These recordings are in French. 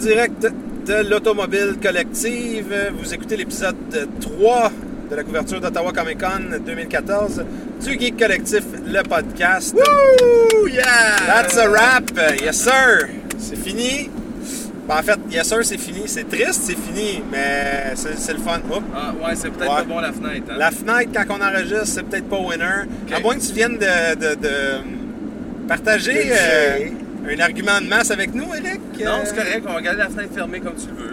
Direct de l'Automobile Collective, vous écoutez l'épisode 3 de la couverture d'Ottawa Comic Con 2014 du Geek Collectif, le podcast. Woo! Yeah! That's a wrap! Yes, sir! C'est fini. Ben, en fait, yes, sir, c'est fini. C'est triste, c'est fini, mais c'est le fun. Ah, ouais, c'est peut-être Ouais. pas bon la fenêtre. Hein? La fenêtre, quand on enregistre, c'est peut-être pas winner. À moins que tu viennes de, de- de partager De. Un argument de masse avec nous, Eric? Non, Euh, c'est correct, on va garder la fenêtre fermée comme tu le veux.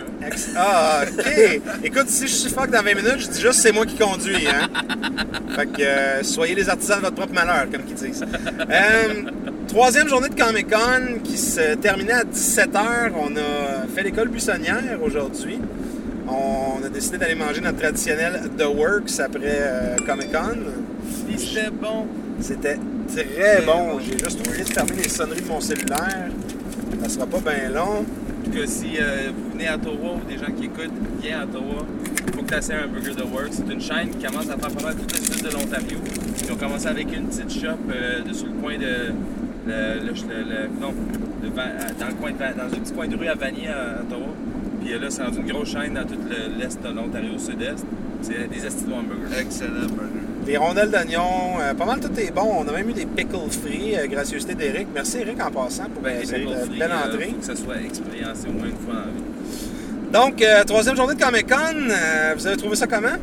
Ah, OK. Écoute, si je suffoque dans 20 minutes, je dis juste c'est moi qui conduis. Hein? fait que euh, soyez les artisans de votre propre malheur, comme qu'ils disent. Euh, troisième journée de Comic-Con qui se terminait à 17h. On a fait l'école buissonnière aujourd'hui. On a décidé d'aller manger notre traditionnel The Works après euh, Comic-Con. Puis c'était bon. C'était très bon. J'ai juste oublié de fermer les sonneries de mon cellulaire. Ça sera pas bien long. Que si euh, vous venez à Ottawa ou des gens qui écoutent, viens à Ottawa, il faut que tu essaies un Burger The Works. C'est une chaîne qui commence à faire pas mal tout le sud de l'Ontario. Ils ont commencé avec une petite shop euh, de- sur le coin de. Le, le- le- le- non, de dans, le coin de dans un petit coin de rue à Vanier à Ottawa. Puis euh, là, c'est rendu une grosse chaîne dans tout le- l'est de l'Ontario, sud-est. C'est des esti de hamburgers. Excellent burger. Des rondelles d'oignon, euh, pas mal tout est bon. On a même eu des pickles frits, euh, gracieuseté d'Éric. Merci Eric en passant pour Ben, cette euh, belle euh, entrée. faut que ça soit expériencé au moins une fois dans la vie. Donc, euh, troisième journée de Comic Con, euh, vous avez trouvé ça comment?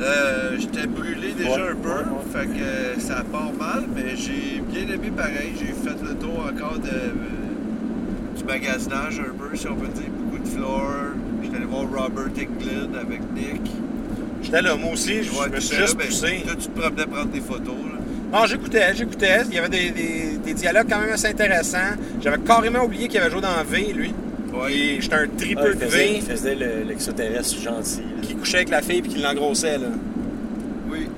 Euh, J'étais brûlé déjà Ouais, un peu, ouais, ouais. fait que ça part mal, mais j'ai bien aimé pareil. J'ai fait le tour encore de, euh, du magasinage un peu, si on peut dire. Beaucoup de floor. J'étais allé voir Robert Englund avec Nick. J'étais là, moi aussi, je Ouais, me suis t'étais là, juste ben, poussé. Là, tu te promenais prendre des photos. Là. Non, j'écoutais, j'écoutais. Il y avait des, des- des dialogues quand même assez intéressants. J'avais carrément oublié qu'il avait joué dans V, lui. Ouais. Et j'étais un Ah, il de faisait, V il faisait le- l'extraterrestre gentil. là. qui couchait avec la fille puis qui l'engrossait, là. Oui.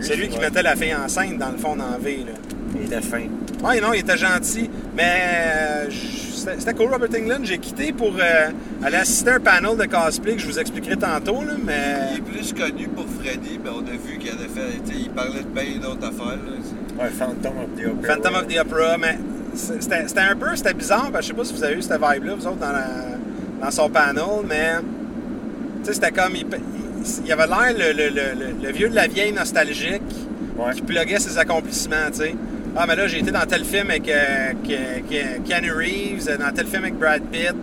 C'est lui qui mettait la fille enceinte, dans le fond, dans V, là. Il était fin. Ouais, non, il était gentil. Mais euh, c'était cool, Robert England. J'ai quitté pour euh, aller assister à un panel de cosplay que je vous expliquerai tantôt, là, Il mais... est plus connu pour Freddy, mais on a vu qu'il avait fait. Il parlait de bien d'autres affaires. Là. Ouais, Phantom of the Opera. Phantom of the Opera, mais c'était un peu, c'était bizarre, parce que je sais pas si vous avez eu cette vibe-là, vous autres, dans, la- dans son panel, mais... C'était comme... Il, il- il avait l'air le, le- le- le- le vieux de la vieille nostalgique Ouais. qui pluguait ses accomplissements, tu sais. Ah, mais là, j'ai été dans tel film avec euh, Keanu Reeves, euh, dans tel film avec Brad Pitt,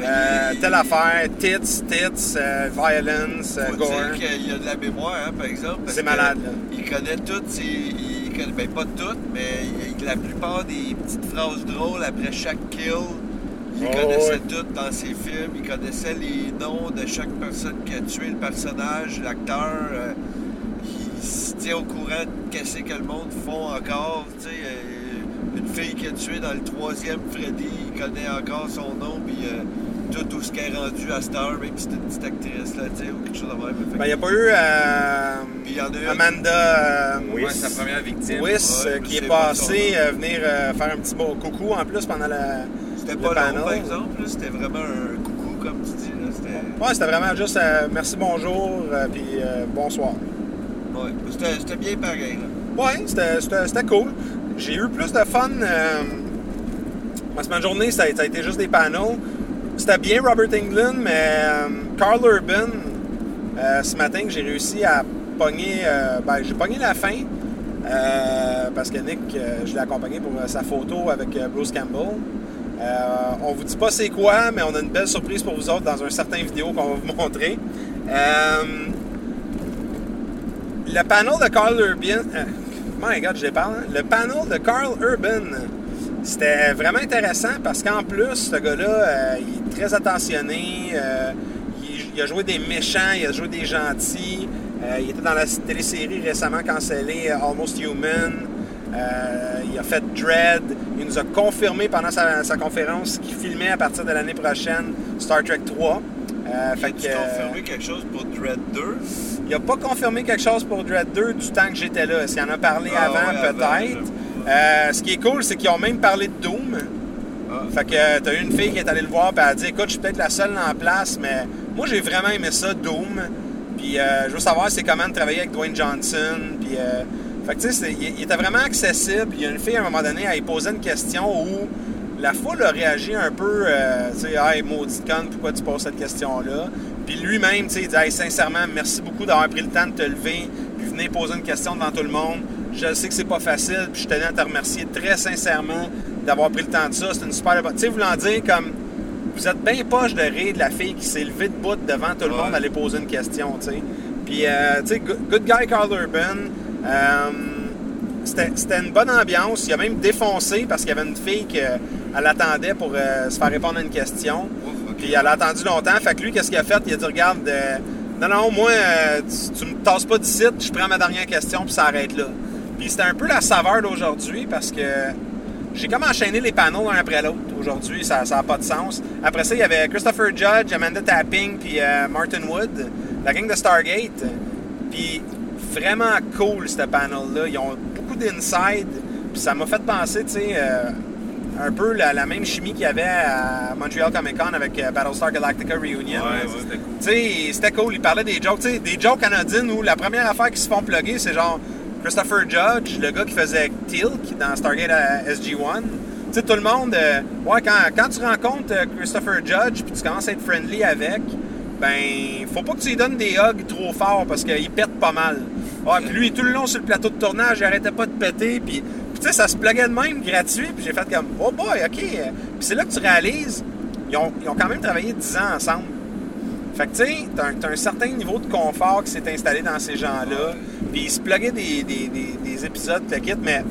euh, il- telle affaire, tits, tits, euh, violence, Faut gore. dire qu'il a de la mémoire, hein, par exemple. C'est malade, là. Il connaît toutes ses. Il connaît, ben, pas toutes, mais il- la plupart des petites phrases drôles après chaque kill. Il Oh, connaissait ouais. toutes dans ses films. Il connaissait les noms de chaque personne qui a tué le personnage, l'acteur. euh, il au courant de qu'est-ce que le monde font encore. Tu sais, euh, une fille qui a tué dans le troisième Freddy, il connaît encore son nom, puis euh, tout où ce qu'elle est rendu à Star, même si c'est une petite actrice, là, tu sais, ou quelque chose de même. Que- Ben, il n'y a pas eu euh, il y en a une- Amanda euh. Ouais, sa première victime. Wiss, Ouais, euh, qui est pas passée euh, venir euh, faire un petit beau coucou en plus pendant la. C'était le pas long, par exemple. C'était vraiment un coucou, comme tu dis. Là. C'était... Ouais, c'était vraiment juste euh, merci, bonjour, euh, puis euh, bonsoir. Ouais. C'était, bien pareil. Là. Ouais, c'était- cool. J'ai eu plus de fun. Euh, ma semaine journée, ça a, ça a été juste des panels. C'était bien Robert Englund, mais euh, Carl Urban, euh, ce matin, j'ai réussi à pogner. ben, j'ai pogné la fin. parce que Nick, je l'ai accompagné pour sa photo avec Bruce Campbell. On vous dit pas c'est quoi, mais on a une belle surprise pour vous autres dans un certain vidéo qu'on va vous montrer. Le panel de Carl Urban. euh, my God, je hein? Le panel de Carl Urban. C'était vraiment intéressant parce qu'en plus, ce gars-là, euh, il est très attentionné. euh, il, a joué des méchants, il a joué des gentils. il était dans la télésérie récemment cancellée Almost Human. Il a fait Dread. Il nous a confirmé pendant sa, sa conférence qu'il filmait à partir de l'année prochaine Star Trek 3. Euh, fait que, euh, confirmé quelque chose pour Dread 2? il n'a pas confirmé quelque chose pour Dread 2 du temps que j'étais là. S'il en a parlé Ah avant, ouais, peut-être. Euh, ce qui est cool, c'est qu'ils ont même parlé de Doom. Ah. Fait que euh, t'as eu une fille qui est allée le voir et elle a dit Écoute, je suis peut-être la seule en place, mais moi j'ai vraiment aimé ça, Doom. Puis euh, je veux savoir c'est comment de travailler avec Dwayne Johnson. Puis euh, fait que tu sais, il, il était vraiment accessible. Il y a une fille à un moment donné, elle posait une question où la foule a réagi un peu, euh, tu sais, hey, maudit con, pourquoi tu poses cette question-là? Puis lui-même, tu sais, il dit, hey, sincèrement, merci beaucoup d'avoir pris le temps de te lever, puis venir poser une question devant tout le monde. Je sais que c'est pas facile, puis je tenais à te remercier très sincèrement d'avoir pris le temps de ça. C'est une super. Tu sais, voulant dire comme. Vous êtes bien poche de rire de la fille qui s'est levée de bout devant tout le Ouais. monde aller poser une question, tu sais. Puis, euh, tu sais, good, guy Carl Urban. Euh, c'était c'était une bonne ambiance. Il a même défoncé parce qu'il y avait une fille qui elle attendait pour euh, se faire répondre à une question. Ouf. Puis elle a attendu longtemps. Fait que lui, qu'est-ce qu'il a fait? Il a dit Regarde, euh, non, non, moi, euh, tu, tu me tasses pas d'ici, je prends ma dernière question, puis ça arrête là. Puis c'était un peu la saveur d'aujourd'hui parce que j'ai comme enchaîné les panneaux l'un après l'autre aujourd'hui. Ça n'a pas de sens. Après ça, il y avait Christopher Judge, Amanda Tapping, puis Martin Wood, la gang de Stargate. Puis vraiment cool, ce panel-là. Ils ont beaucoup d'inside. Puis ça m'a fait penser, tu sais, un peu la, la même chimie qu'il y avait à Montreal Comic Con avec euh, Battlestar Galactica Reunion. Ouais, ouais, c'était cool. Tu sais, c'était cool. Il parlait des jokes. Des jokes canadiennes où la première affaire qui se font plugger, c'est genre Christopher Judge, le gars qui faisait Tilk dans Stargate à SG-1. Tu sais, tout le monde, euh, ouais, quand, quand tu rencontres euh, Christopher Judge puis tu commences à être friendly avec, ben, faut pas que tu lui donnes des hugs trop forts parce qu'il pète pas mal. Ouais, puis lui, tout le long sur le plateau de tournage, il arrêtait pas de péter. Puis, puis tu sais, ça se pluguait de même gratuit. Puis j'ai fait comme, oh boy, ok. Puis c'est là que tu réalises, ils ont, ils ont quand même travaillé 10 ans ensemble. Fait que, tu sais, t'as un, un certain niveau de confort qui s'est installé dans ces gens-là. Puis ils se pluguaient des, des, des, des épisodes, le kit, mais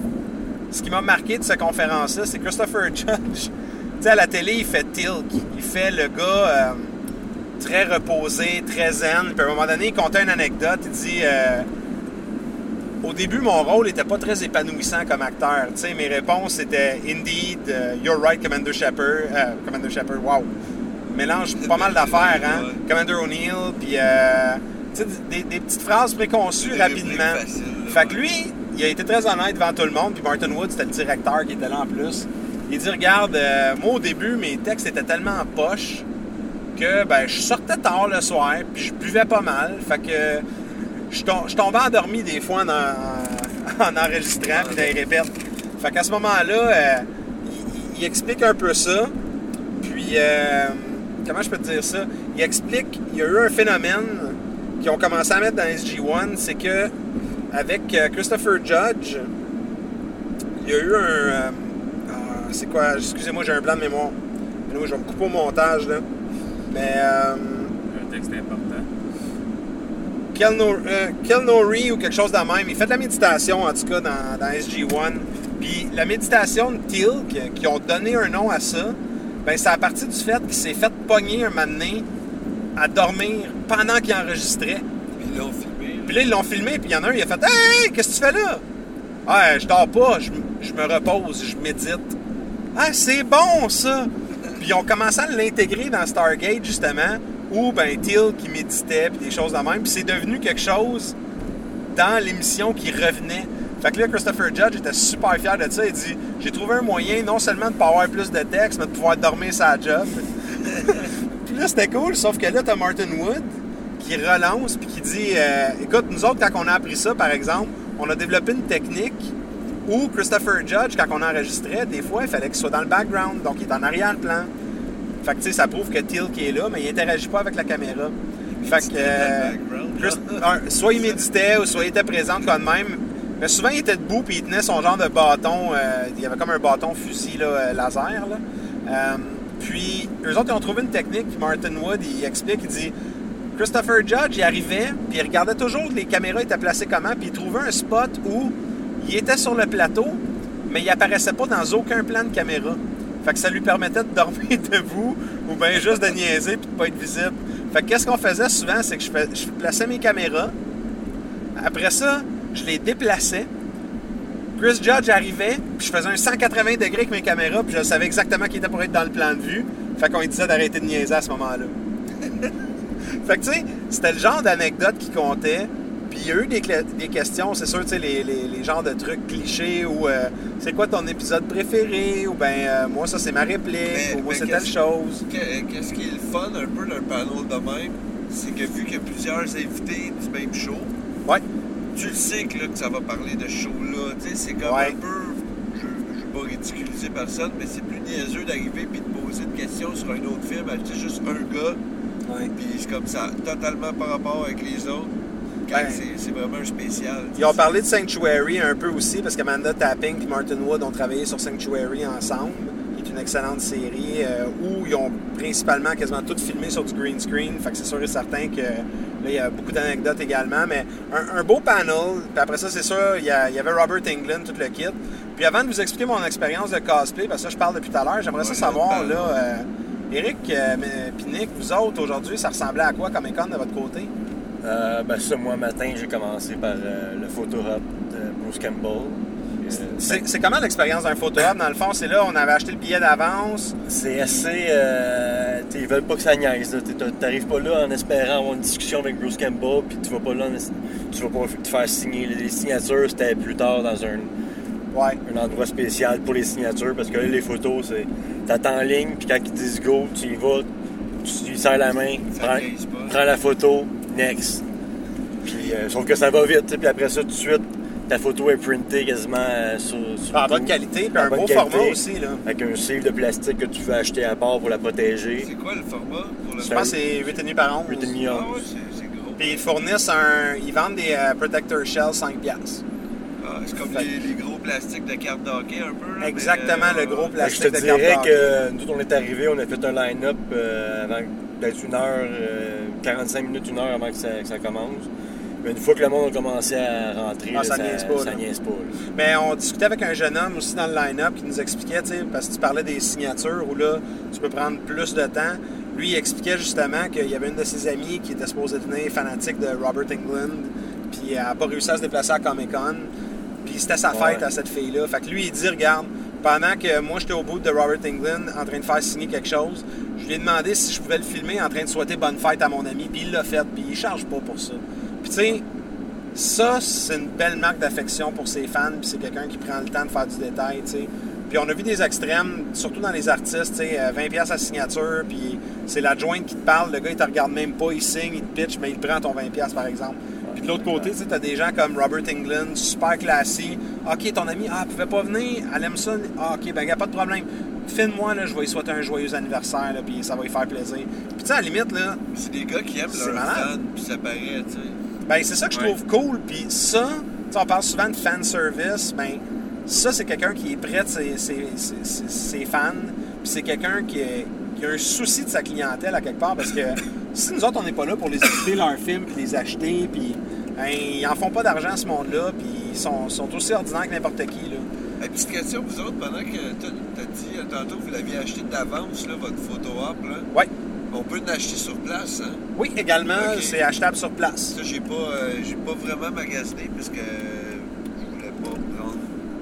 ce qui m'a marqué de cette conférence-là, c'est Christopher Judge. Tu sais, à la télé, il fait Tilk. Il fait le gars euh, très reposé, très zen. Puis à un moment donné, il contait une anecdote. Il dit euh, Au début, mon rôle n'était pas très épanouissant comme acteur. Tu sais, mes réponses étaient Indeed, euh, You're right, Commander Shepard. Euh, Commander Shepard, wow. Mélange pas mal d'affaires, hein. Ouais. Commander O'Neill, puis euh, des, des petites phrases préconçues rapidement. Fait que lui, il a été très honnête devant tout le monde, puis Martin Wood, c'était le directeur qui était là en plus. Il dit Regarde, euh, moi au début, mes textes étaient tellement en poche que ben, je sortais tard le soir, puis je buvais pas mal. Fait que je tom- je tombais endormi des fois en, en- en enregistrant, puis dans les répètes. Fait qu'à ce moment-là, euh, il, explique un peu ça. Puis, euh, comment je peux te dire ça? Il explique, il y a eu un phénomène qu'ils ont commencé à mettre dans SG-1, c'est que avec euh, Christopher Judge, il y a eu un... ah, c'est quoi? Excusez-moi, j'ai un blanc de mémoire. Je vais me couper au montage, là. Mais... euh, Un texte important. Kelno- euh, Kelnori ou quelque chose de même. Il fait de la méditation, en tout cas, dans, dans SG-1. Puis la méditation de Tilk, qui ont donné un nom à ça, ben c'est à partir du fait qu'il s'est fait pogner un donné à dormir pendant qu'il enregistrait. Puis ils l'ont filmé. Puis là, ils l'ont filmé, puis il y en a un, il a fait Hey, qu'est-ce que tu fais là? Ah, je dors pas, je, je me repose, je médite. Ah, c'est bon ça! Puis ils ont commencé à l'intégrer dans Stargate, justement, où, ben, Till qui méditait, puis des choses de même. Puis c'est devenu quelque chose dans l'émission qui revenait. Fait que là, Christopher Judge était super fier de ça. Il dit J'ai trouvé un moyen non seulement de pas avoir plus de texte, mais de pouvoir dormir sa job. puis là, c'était cool, sauf que là, t'as Martin Wood qui relance puis qui dit euh, Écoute, nous autres, quand on a appris ça, par exemple, on a développé une technique où Christopher Judge, quand on enregistrait, des fois, il fallait qu'il soit dans le background, donc il est en arrière-plan. Fait que, tu sais, ça prouve que Till qui est là, mais il interagit pas avec la caméra. Fait que, euh, un, soit il méditait ou soit il était présent quand même. Mais souvent, il était debout puis il tenait son genre de bâton. euh, il y avait comme un bâton fusil là, euh, laser. Là. Euh, puis, eux autres, ils ont trouvé une technique. Puis Martin Wood, il explique, il dit Christopher Judge, il arrivait, puis il regardait toujours les caméras étaient placées comment, puis il trouvait un spot où il était sur le plateau, mais il apparaissait pas dans aucun plan de caméra. Fait que ça lui permettait de dormir debout ou bien juste de niaiser puis de pas être visible. Fait que qu'est-ce qu'on faisait souvent, c'est que je, je plaçais mes caméras. Après ça, je les déplaçais. Chris Judge arrivait, puis je faisais un 180 degrés avec mes caméras, puis je savais exactement qui était pour être dans le plan de vue. Fait qu'on lui disait d'arrêter de niaiser à ce moment-là. fait que tu sais, c'était le genre d'anecdote qui comptait. Puis il y a eu des, des questions, c'est sûr, tu sais, les, les, les genres de trucs clichés ou euh, c'est quoi ton épisode préféré ou ben euh, moi ça c'est ma réplique Mais- ou moi mais c'est telle chose. Que- Qu'est-ce qui est le fun un peu d'un panel de même, c'est que vu qu'il y a plusieurs invités du même show, Ouais. tu le sais que, là, que ça va parler de show-là. Tu sais, c'est comme Ouais. un peu. Je, je vais pas ridiculiser personne, mais c'est plus niaiseux d'arriver puis de poser une question sur un autre film. C'est juste un gars, puis c'est comme ça, totalement par rapport avec les autres. Ben, c'est vraiment un spécial. Ils ont parlé de Sanctuary un peu aussi, parce qu'Amanda Tapping et Martin Wood ont travaillé sur Sanctuary ensemble, qui est une excellente série, euh, où ils ont principalement quasiment tout filmé sur du green screen. Fait que c'est sûr et certain que là, il y a beaucoup d'anecdotes également. Mais un, un beau panel, puis après ça, c'est sûr, il y, a- il y avait Robert Englund, tout le kit. Puis avant de vous expliquer mon expérience de cosplay, parce que ça, je parle depuis tout à l'heure, j'aimerais ça savoir, là, euh, Eric, euh, vous autres, aujourd'hui, ça ressemblait à quoi comme Con de votre côté? Euh, ben ça, moi, matin, j'ai commencé par euh, le photo hub de Bruce Campbell. Euh, C'est c'est comment l'expérience d'un photo hub? Dans le fond, c'est là, on avait acheté le billet d'avance. C'est assez. Euh, ils veulent pas que ça niaise. T'arrives pas là en espérant avoir une discussion avec Bruce Campbell, puis tu vas pas là, tu vas pas te faire signer. Les signatures, c'était plus tard dans un, Ouais. un endroit spécial pour les signatures, parce que là, les photos, c'est. T'attends en ligne, puis quand ils disent go, tu y vas, tu lui serres la main, prends, prends la photo, next. Puis, euh, sauf que ça va vite, puis après ça, tout de suite, ta photo est printée quasiment euh, sur, sur En bonne qualité, puis en un bonne beau qualité, format aussi. Là. Avec un sleeve de plastique que tu veux acheter à part pour la protéger. C'est quoi le format pour le Je pense que c'est 8,5 par 11. 8,5 Ah onces. ouais, c'est c'est gros. Puis ils fournissent un. Ils vendent des euh, protector shells 5 piastres. Ah, c'est comme les, les gros plastiques de cartes d'hockey un peu. là, Exactement, mais, le gros Fait que plastique je te de dirais carte que nous, on est arrivés, on a fait un line-up euh, avant d'être une heure, euh, 45 minutes, une heure avant que ça, que ça commence. Mais une fois que le monde a commencé à rentrer, Ah, là, ça niaise pas, ça là. niaise pas. Mais on discutait avec un jeune homme aussi dans le line-up qui nous expliquait, parce que tu parlais des signatures où là, tu peux prendre plus de temps. Lui, il expliquait justement qu'il y avait une de ses amies qui était supposée devenir fanatique de Robert Englund, puis elle n'a pas réussi à se déplacer à Comic-Con. Puis c'était sa fête Ouais. à cette fille-là. Fait que lui, il dit, regarde, pendant que moi j'étais au bout de Robert Englund en train de faire signer quelque chose, je lui ai demandé si je pouvais le filmer en train de souhaiter bonne fête à mon ami, puis il l'a fait, puis il charge pas pour ça. Puis tu sais, ça, c'est une belle marque d'affection pour ses fans, puis c'est quelqu'un qui prend le temps de faire du détail, tu sais. Puis on a vu des extrêmes, surtout dans les artistes, tu sais, euh, 20$ piastres à signature, puis c'est l'adjointe qui te parle, le gars il te regarde même pas, il signe, il te pitch, mais il prend ton 20$ piastres, par exemple. De l'autre côté, tu t'as des gens comme Robert Englund, super classy. Ok, ton ami, ah, elle pouvait pas venir, elle aime ça. Ah, ok, ben, y a pas de problème. Filme-moi, là, je vais lui souhaiter un joyeux anniversaire, là, puis ça va lui faire plaisir. Puis tu sais, à la limite, là, C'est des gars qui aiment malade. fans, puis ça paraît, tu sais. Ben, c'est ça que je Ouais. trouve cool. Puis ça, tu sais, on parle souvent de fan service. Ben, ça, c'est quelqu'un qui est près de ses, ses- ses- ses- ses fans. Puis c'est quelqu'un qui, est- qui a un souci de sa clientèle à quelque part. Parce que si nous autres, on n'est pas là pour les écouter leurs films, puis les acheter, puis ben, ils en font pas d'argent, ce monde-là. Puis ils sont, sont aussi ordinaires que n'importe qui. Là. Hey, petite question, vous autres, pendant que t'as as dit euh, tantôt que vous l'aviez acheté d'avance, votre photo op, là, Ouais. on peut l'acheter sur place, hein? Oui, également, c'est achetable sur place. Ça, j'ai pas, euh, j'ai pas vraiment magasiné parce que je voulais pas prendre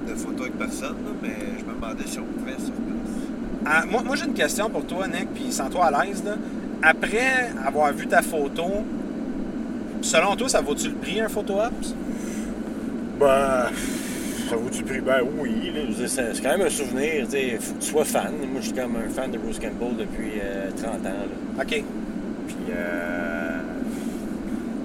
de photos avec personne, là, mais je me demandais si on pouvait sur place. Ah, moi, moi j'ai une question pour toi, Nick, puis sens-toi à l'aise. là. Après avoir vu ta photo, selon toi, ça vaut-tu le prix, un photo ops? Ben, ça vaut du prix? Ben oui, je c'est quand même un souvenir, il faut que tu sois fan. Moi, je suis comme un fan de Bruce Campbell depuis euh, 30 ans. Là. OK. Puis, euh,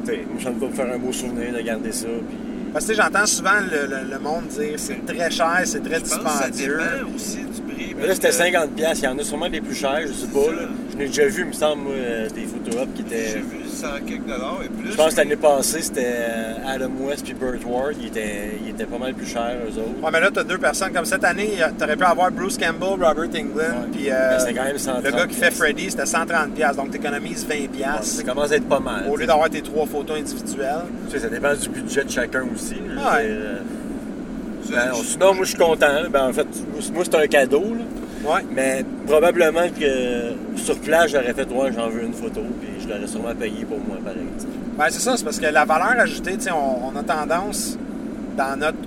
tu sais, moi, ça me va me faire un beau souvenir de garder ça. Puis, Parce que j'entends souvent le, le- le monde dire c'est très cher, c'est très Je pense que ça dispendieux. dépend aussi du prix. mais là, c'était que 50$. piastres. Il y en a sûrement des plus chers, je sais pas. Là. Je n'ai déjà vu, il me semble, moi, euh, des photos qui J'ai étaient. vu 100 quelques dollars et plus. Je pense que l'année passée, c'était euh, Adam West puis Burt Ward. Ils étaient, ils étaient pas mal plus chers, eux autres. Ouais, mais là, tu as deux personnes. Comme cette année, tu aurais pu avoir Bruce Campbell, Robert Englund, puis euh, c'était quand même 130 le gars qui fait Freddy, c'était 130$. piastres. Donc, tu économises 20$ Ouais, piastres ça commence à être pas mal. au lieu d'avoir tes trois photos individuelles. Tu sais, ça dépend du budget de chacun aussi. Ouais. Ben, sinon, moi, je suis content. là. Ben, en fait, moi, c'est un cadeau. là. Ouais. Mais probablement que sur place, j'aurais fait, ouais, j'en veux une photo, puis je l'aurais sûrement payé pour moi, pareil. Ben, c'est ça, c'est parce que la valeur ajoutée, on, on a tendance dans notre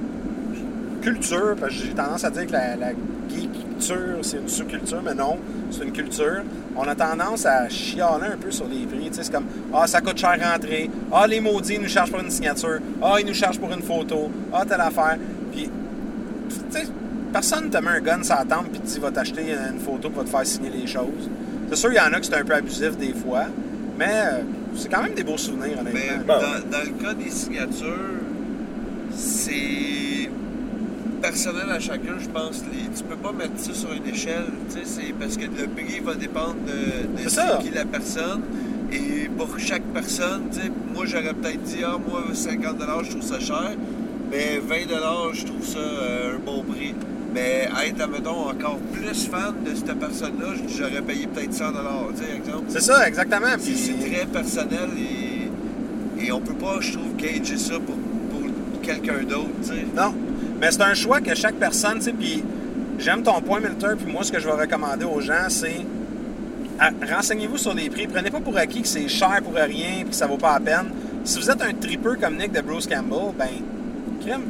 culture, parce que j'ai tendance à dire que la, la geek-culture, c'est une sous-culture, mais non, c'est une culture. On a tendance à chialer un peu sur les prix. C'est comme Ah, ça coûte cher rentrer. Ah, les maudits, ils nous chargent pour une signature. Ah, ils nous chargent pour une photo. Ah, telle affaire. Puis, tu sais, personne te met un gun sur la tempe puis te dit va t'acheter une photo pour te faire signer les choses. C'est sûr, il y en a que c'est un peu abusif des fois, mais euh, c'est quand même des beaux souvenirs, Mais honnêtement. Bon. dans, dans le cas des signatures, c'est. personnel à chacun, je pense. Les, tu peux pas mettre ça sur une échelle, tu sais, c'est parce que le prix va dépendre de, qui la personne. Et pour chaque personne, tu sais, moi j'aurais peut-être dit, ah, moi 50 je trouve ça cher, mais 20 je trouve ça euh, un bon prix. Mais être, admettons, encore plus fan de cette personne-là, j'aurais payé peut-être 100 tu sais, exemple. C'est ça, exactement. Puis, c'est très personnel et, et on peut pas, je trouve, gager ça pour, pour quelqu'un d'autre, tu sais. Non. Mais c'est un choix que chaque personne, tu sais, puis j'aime ton point, Milton, puis moi, ce que je vais recommander aux gens, c'est renseignez-vous sur les prix. Prenez pas pour acquis que c'est cher pour rien, puis que ça vaut pas la peine. Si vous êtes un tripeux comme Nick de Bruce Campbell, ben,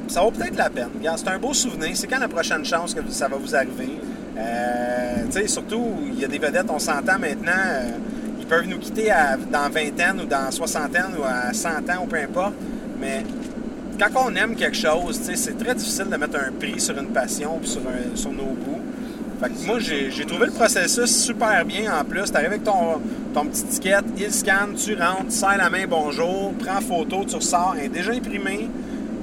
ça vaut peut-être la peine. C'est un beau souvenir. C'est quand la prochaine chance que ça va vous arriver? Euh, surtout, il y a des vedettes, on s'entend maintenant, euh, ils peuvent nous quitter à- dans vingtaine ou dans soixantaine ou à 100 ans ou peu importe, mais quand on aime quelque chose, c'est très difficile de mettre un prix sur une passion puis sur, nos goûts. Fait que moi, j'ai trouvé le processus super bien en plus. Tu arrives avec ton, ton petit ticket, il scanne, tu rentres, tu la main bonjour, prends photo, tu ressors, elle est déjà imprimé.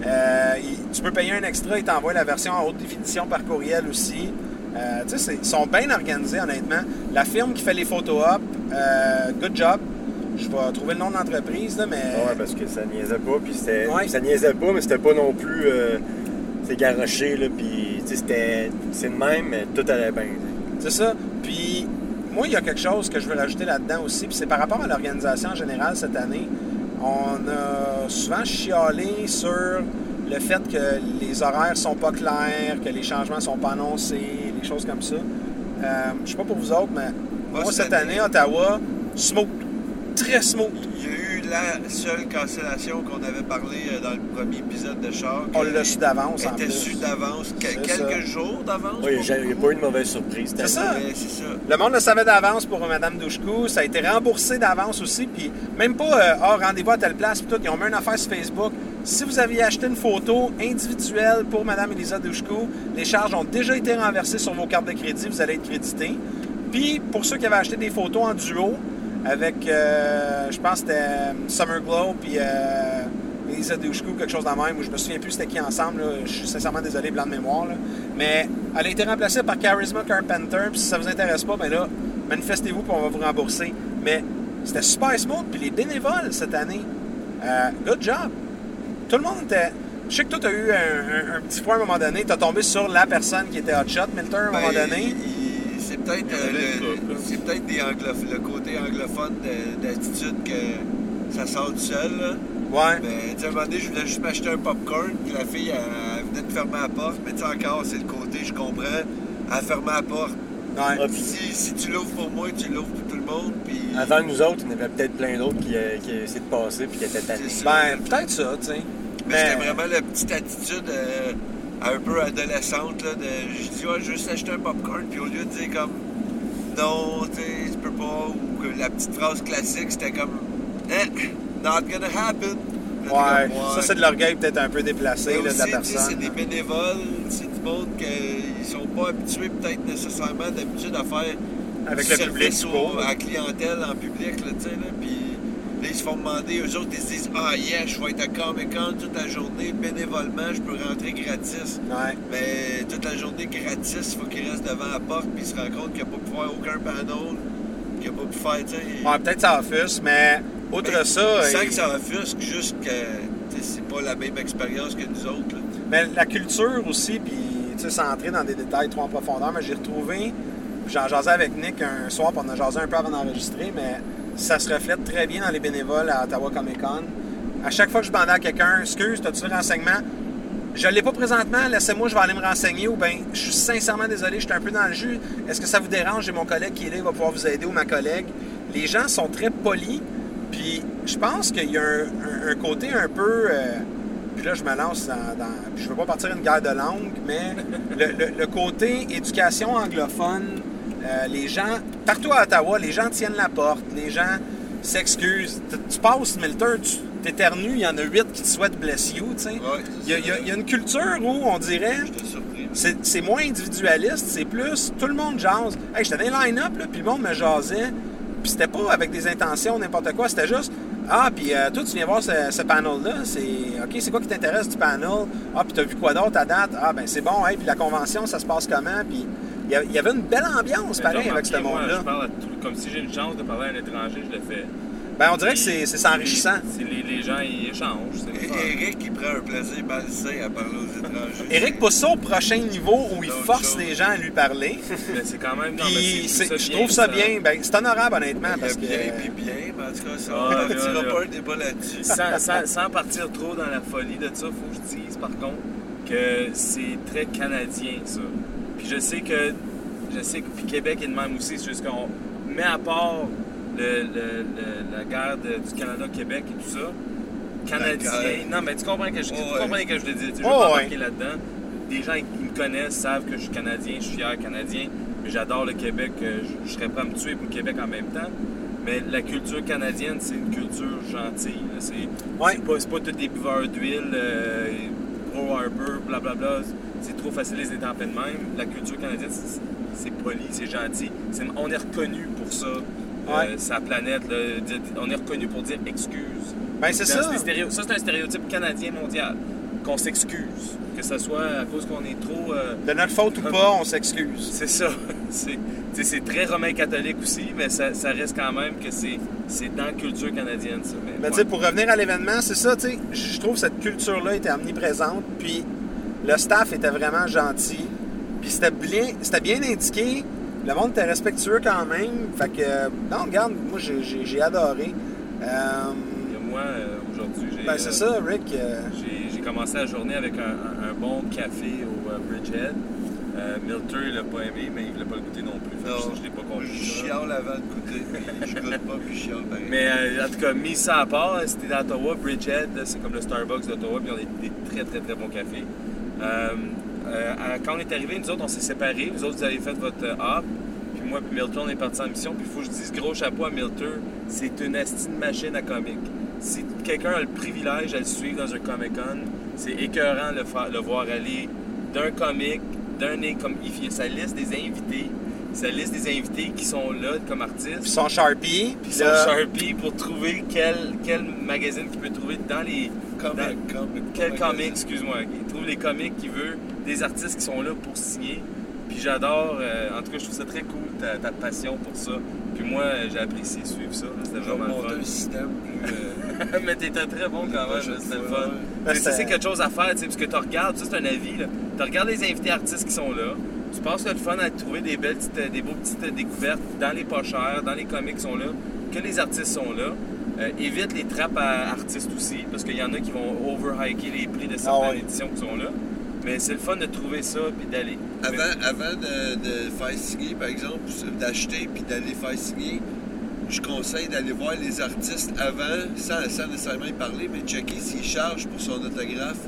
Euh, il- tu peux payer un extra, il t'envoie la version en haute définition par courriel aussi. Euh, tu sais, c'est- ils sont bien organisés, honnêtement. La firme qui fait les photos up, euh, good job. Je vais trouver le nom de l'entreprise, mais. Ouais, parce que ça niaisait pas, puis c'était. Ouais. Ça niaisait pas, mais c'était pas non plus. c'est garoché, là, puis tu sais, c'était. C'est le même, mais tout allait bien. C'est ça. Puis, moi, il y a quelque chose que je veux rajouter là-dedans aussi, puis c'est par rapport à l'organisation en général cette année. On a souvent chialé sur le fait que les horaires sont pas clairs, que les changements sont pas annoncés, des choses comme ça. Euh, je sais pas pour vous autres, mais Moi, cette année, Ottawa, smooth. Très smooth. Il y a eu la seule cancellation qu'on avait parlé euh, dans le premier épisode de Shark. On l'a su d'avance, en était su d'avance, quelques ça. jours d'avance. Oui, il n'y a pas eu de mauvaise surprise. C'est ça. Le monde le savait d'avance pour Mme Douchkou. Ça a été remboursé d'avance aussi. Puis même pas, euh, rendez-vous à telle place. Puis tout. Ils ont mis une affaire sur Facebook. Si vous aviez acheté une photo individuelle pour Mme Elisa Douchkou, les charges ont déjà été renversées sur vos cartes de crédit. Vous allez être crédité. Puis pour ceux qui avaient acheté des photos en duo, avec, euh, je pense que c'était euh, Summer Glow, puis euh, Elisa Douchkou, quelque chose de même, où je me souviens plus c'était qui ensemble. là. Je suis sincèrement désolé, blanc de mémoire. là. Mais elle a été remplacée par Charisma Carpenter. Puis si ça vous intéresse pas, ben là, manifestez-vous, puis on va vous rembourser. Mais c'était super smooth. Puis les bénévoles cette année, euh, good job. Tout le monde était. Je sais que toi, tu as eu un, un- un petit point à un moment donné. Tu as tombé sur la personne qui était hot shot, Milton, à un moment Ben, donné. il- peut-être euh, c'est peut-être des le côté anglophone de- d'attitude que ça sort tout seul. Là. Ouais. Mais tu sais, à un moment donné, je voulais juste m'acheter un popcorn, puis la fille, elle, elle venait de fermer la porte. Mais tu sais, encore, c'est le côté, je comprends, elle fermait la porte. Ouais. Puis Si, si tu l'ouvres pour moi, tu l'ouvres pour tout le monde, puis... avant nous autres, il y en avait peut-être plein d'autres qui, euh, qui essayaient de passer puis qui étaient tannés. Ben, peut-être ça, tu sais. Mais c'était vraiment la petite attitude euh, un peu adolescente, là, de... Je dis, ouais, je veux juste acheter un popcorn, puis au lieu de dire comme... Non, tu sais, tu peux pas, ou que la petite phrase classique, c'était comme... Eh, not gonna happen. Là, Ouais, ça c'est de l'orgueil peut-être un peu déplacé là, de la personne. C'est des bénévoles, c'est du monde qu'ils sont pas habitués peut-être nécessairement d'habitude à faire Avec le public au- à clientèle en public, là, tu sais, là, puis là, ils se font demander, eux autres, ils se disent « Ah, yeah, je vais être à Comic-Con toute la journée, bénévolement, je peux rentrer gratis. » Ouais. Mais toute la journée gratis, il faut qu'ils restent devant la porte, puis ils se rendent compte qu'il n'a pas pu faire aucun panel, qu'il n'a pas pu faire, tu sais... Ouais, peut-être ça offuse, mais outre Ben, ça, Sans il- que ça offusque, juste que c'est pas la même expérience que nous autres, là. mais la culture aussi, puis tu sais, sans entrer dans des détails trop en profondeur, mais j'ai retrouvé, j'en jasais avec Nick un soir, puis on a jasé un peu avant d'enregistrer, mais ça se reflète très bien dans les bénévoles à Ottawa Comic Con. À chaque fois que je demandais à quelqu'un, excuse, as-tu le renseignement? Je ne l'ai pas présentement, laissez-moi, je vais aller me renseigner, ou bien, je suis sincèrement désolé, je suis un peu dans le jus. Est-ce que ça vous dérange? J'ai mon collègue qui est là, il va pouvoir vous aider, ou ma collègue. Les gens sont très polis, puis je pense qu'il y a un, côté un peu. euh, puis là, je me lance dans. dans- je veux pas partir une guerre de langue, mais le côté éducation anglophone, euh, les gens. Partout à Ottawa, les gens tiennent la porte, les gens s'excusent. Tu, passes, Milton, tu t'éternues, il y en a huit qui te souhaitent bless you, tu sais. Ouais, Il y, a- il y a- il y a une culture où on dirait. C'est moins individualiste, c'est plus tout le monde jase. Hey, j'étais dans les line-up, là, puis le monde me jasait. Puis c'était pas avec des intentions, n'importe quoi, c'était juste Ah, puis euh, toi, tu viens voir ce, ce panel-là. C'est OK, c'est quoi qui t'intéresse du panel? Ah, puis t'as vu quoi d'autre à date? Ah, ben c'est bon, hey, puis la convention, ça se passe comment? Puis il y a- il y avait une belle ambiance, pareil, avec ce monde-là. je parle à tout- comme si j'ai une chance de parler à un étranger, je le fais. Ben, on dirait que c'est c'est enrichissant. C'est les, les gens, ils échangent. Eric, il prend un plaisir malsain à parler aux étrangers. Eric pousse ça au prochain niveau où il force les gens à lui parler. Mais c'est quand même. non, mais Puis c'est- c'est- c'est je trouve ça ça. bien. Ben, c'est honorable, honnêtement, Il parce que. bien puis bien, mais en tout cas, ça, Ah, on pas un débat là-dessus. sans, sans- sans partir trop dans la folie de ça, faut que je dise par contre que c'est très canadien ça. Puis je sais que je sais que puis Québec est de même aussi, c'est juste qu'on met à part le- le- le- la guerre de- du Canada-Québec et tout ça. Canadien. Non, mais tu comprends que je, tu ouais. comprends que je le dis. Tu Je Oh, ouais. là-dedans. Des gens qui me connaissent savent que je suis Canadien, je suis fier Canadien, mais j'adore le Québec. euh, Je, je serais prêt à me tuer pour le Québec en même temps. Mais la culture canadienne, c'est une culture gentille. C'est Ouais. pas, pas tous des buveurs d'huile, euh, Pro Harbor, blablabla. C'est trop facile les étampes de même. La culture canadienne, c'est- poli, c'est gentil. On est reconnu pour ça. Ouais. Euh, sa planète, là, on est reconnu pour dire excuse. Ben, c'est ça. Ça, c'est un stéréotype canadien mondial. Qu'on s'excuse. Que ce soit à cause qu'on est trop. euh, De notre faute ou pas, on s'excuse. c'est ça. C'est très romain catholique aussi, mais ça, ça reste quand même que c'est dans la culture canadienne, ça. Mais, ouais. sais, pour revenir à l'événement, c'est ça, tu sais, je trouve que cette culture-là était omniprésente, puis le staff était vraiment gentil, puis c'était bien, c'était bien indiqué, le monde était respectueux quand même, fait que, non, regarde, moi, j'ai- j'ai j'ai adoré. Euh, moi, euh, aujourd'hui, j'ai ben, euh, c'est ça, Rick. euh, j'ai- j'ai commencé la journée avec un, bon café au euh, Bridgehead. Euh, Milter, il l'a pas aimé, mais il l'a pas goûté non plus. Fait que Non, ça, je l'ai pas compris. je chiale avant de goûter, puis je goûte pas, puis je chiale pareil. Mais euh, en tout cas, mis ça à part, c'était à Ottawa, Bridgehead, c'est comme le Starbucks d'Ottawa, puis on a des très très très bons cafés. Euh, euh, à- quand on est arrivé, nous autres, on s'est séparés. Vous autres, vous avez fait votre euh, hop, puis moi, puis Milton, on est parti en mission. Puis il faut que je dise gros chapeau à Milton, c'est une astine machine à comique. Si quelqu'un a le privilège de le suivre dans un Comic Con, c'est écœurant de le, voir aller d'un comic, d'un comme il fait sa liste des invités, sa liste des invités qui sont là comme artistes. Puis son Sharpie, puis son là, Sharpie pour trouver quel, quel magazine qu'il peut trouver dans les. Comic, dans- comic, Quel comic. excuse-moi. Il trouve les comics qu'il veut, des artistes qui sont là pour signer. Puis j'adore, euh, en tout cas, je trouve ça très cool, ta, ta passion pour ça. Puis moi, euh, j'ai apprécié suivre ça. C'était vraiment monter le un système plus... euh, fun. Mais t'étais très bon quand même, c'était le fun. ouais. Mais ça, c'est- c'est quelque chose à faire, tu sais, parce que tu regardes, ça c'est un avis, là. Tu regardes les invités artistes qui sont là, tu passes le fun à trouver des belles petites, euh, des beaux petites découvertes dans les pas chers, dans les comics qui sont là, que les artistes sont là. Euh, évite les trappes à artistes aussi, parce qu'il y en a qui vont overhiker les prix de certaines Ah ouais. éditions qui sont là. Mais c'est le fun de trouver ça puis d'aller. Avant, avant de, de faire signer, par exemple, d'acheter puis d'aller faire signer, je conseille d'aller voir les artistes avant, sans, sans nécessairement y parler, mais checker s'ils chargent pour son autographe.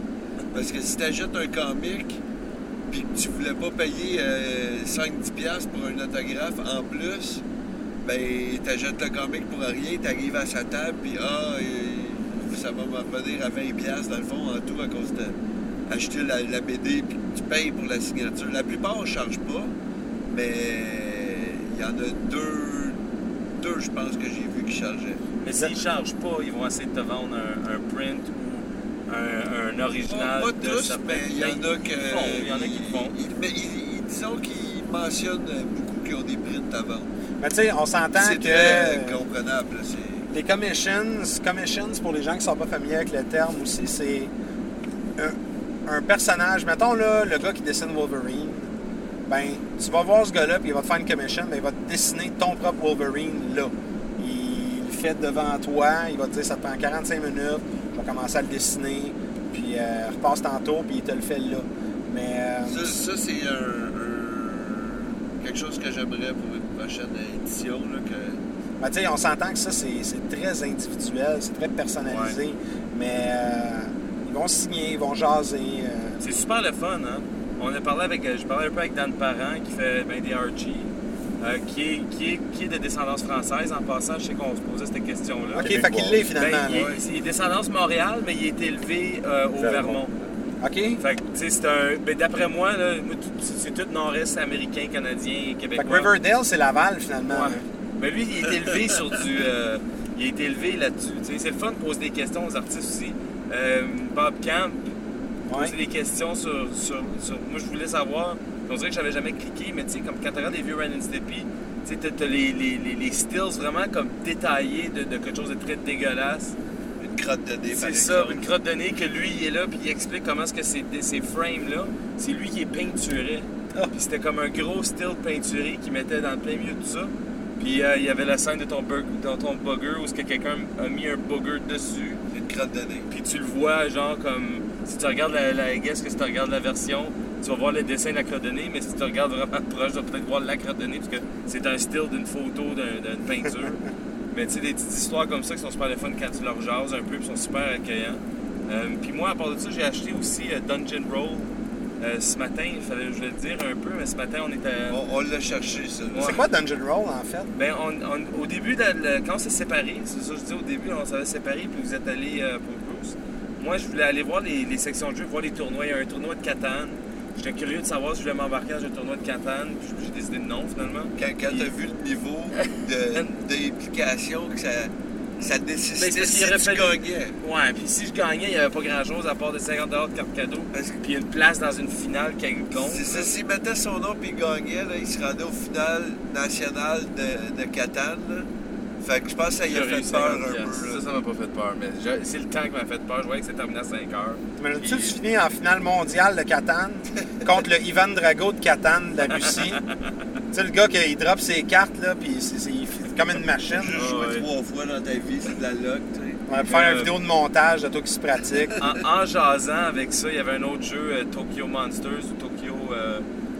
Parce que si tu achètes un comic puis que tu voulais pas payer euh, 5-10$ pour un autographe en plus, ben t'achètes le comic pour rien, t'arrives à sa table, puis ah, euh, ça va me revenir à 20$ dans le fond en tout à cause de acheter la, la BD puis tu payes pour la signature. La plupart ne chargent pas, mais il y en a deux, deux je pense que j'ai vu qui chargeaient. Mais s'ils chargent pas, ils vont essayer de te vendre un, un print ou un, un original. Pas de tous, mais il y en a que. Ils font, il y en a qui le font. mais ils- ils- disons qu'ils mentionnent beaucoup qui ont des prints à vendre. mais tu sais, on s'entend C'est que très comprenable. c'est- les commissions, commissions, pour les gens qui ne sont pas familiers avec le terme aussi, c'est un, un personnage. Mettons là, le gars qui dessine Wolverine, ben, tu vas voir ce gars-là, puis il va te faire une commission, mais il va te dessiner ton propre Wolverine là. Il le fait devant toi, il va te dire ça te prend 45 minutes, vais commencer à le dessiner, puis euh, repasse tantôt, puis il te le fait là. Mais euh, Ça, ça, c'est un, un- quelque chose que j'aimerais pour une prochaine édition. Là, que... Ben, on s'entend que ça, c'est très individuel, c'est très personnalisé. Mais euh, ils vont signer, ils vont jaser. euh. C'est super le fun, hein? On a parlé avec, je parlais un peu avec Dan Parent qui fait ben, des Archie, euh, qui, est, qui, est, qui est de descendance française. En passant, je sais qu'on se posait cette question-là. OK, fait qu'il l'est finalement. Ben, il, est, il est descendance Montréal, mais il est élevé euh, au Vermont. OK? Fait que, tu sais, c'est un. Ben, d'après moi, là, c'est tout nord-est américain, canadien, Fait québécois. que Riverdale, c'est Laval finalement. Ouais. Mais lui, il est élevé sur du. euh, il a été élevé là-dessus. Tu sais, C'est le fun de poser des questions aux artistes aussi. Euh, Bob Camp, poser Ouais. des questions sur, sur- sur- Moi, je voulais savoir. On dirait que j'avais jamais cliqué, mais tu sais, comme quand tu regardes des vieux Ren and Stimpy, tu sais, t'as- les, les, les, les stills vraiment comme détaillés de, de quelque chose de très dégueulasse. Une crotte de nez, C'est ça, une crotte de nez que lui, il est là, puis il explique comment est-ce que ces, ces frames-là, c'est lui qui est peinturé. Ah. Puis c'était comme un gros style peinturé qu'il mettait dans le plein milieu de tout ça. Puis euh, il y avait la scène de ton, bug, dans ton bugger où est-ce que quelqu'un a mis un bugger dessus. Une crotte de nez. Puis tu le vois, genre, comme. Si tu regardes la. la guess que si tu regardes la version, tu vas voir le dessin de la crotte de nez, mais si tu regardes vraiment proche, tu vas peut-être voir la crotte de nez, parce que c'est un style d'une photo, d'un- d'une peinture. mais tu sais, des petites histoires comme ça qui sont super le fun quand tu leur jases un peu, puis sont super accueillants. Euh, puis moi, à part de ça, j'ai acheté aussi euh, Dungeon Roll. euh, ce matin, il fallait je vais le dire un peu, mais ce matin, on était. On, on l'a cherché, ça. C'est quoi Dungeon Roll, en fait? Ben, on, on- au début, de la- quand on s'est séparés, c'est ça que je dis, au début, on s'avait séparés, puis vous êtes allés euh, pour. Moi, je voulais aller voir les, les sections de jeux, voir les tournois. Il y a un tournoi de Catane. J'étais curieux de savoir si je voulais m'embarquer dans un tournoi de Catane, puis j'ai décidé de non, finalement. Quand, quand t'as vu le niveau de- d'implication que ça, ça Ben, nécessitait parce si tu gagnais. Ouais, puis si je gagnais, il n'y avait pas grand-chose à part de 50 de carte cadeau, Parce que puis une place dans une finale quelconque. c'est ça, s'il mettait son nom puis il gagnait, là, il se rendait au final national de, de Catane. là. Fait que je pense que ça y a fait peur 50 un peu. là. Ça, ça m'a pas fait peur, mais je- c'est le temps qui m'a fait peur. Je voyais que c'était terminé à 5 heures. T'imagines-tu, tu finis en finale mondiale de Catane contre le Ivan Drago de Catane de la Russie. tu sais, le gars qui il drop ses cartes, là, puis c'est c'est- il fait comme une machine. Ah joué ouais. trois fois dans ta vie, c'est de la luck, tu sais. On va faire Euh, une vidéo de montage de toi qui se pratique. en, en jasant avec ça, il y avait un autre jeu, euh, Tokyo Monsters ou Tokyo euh,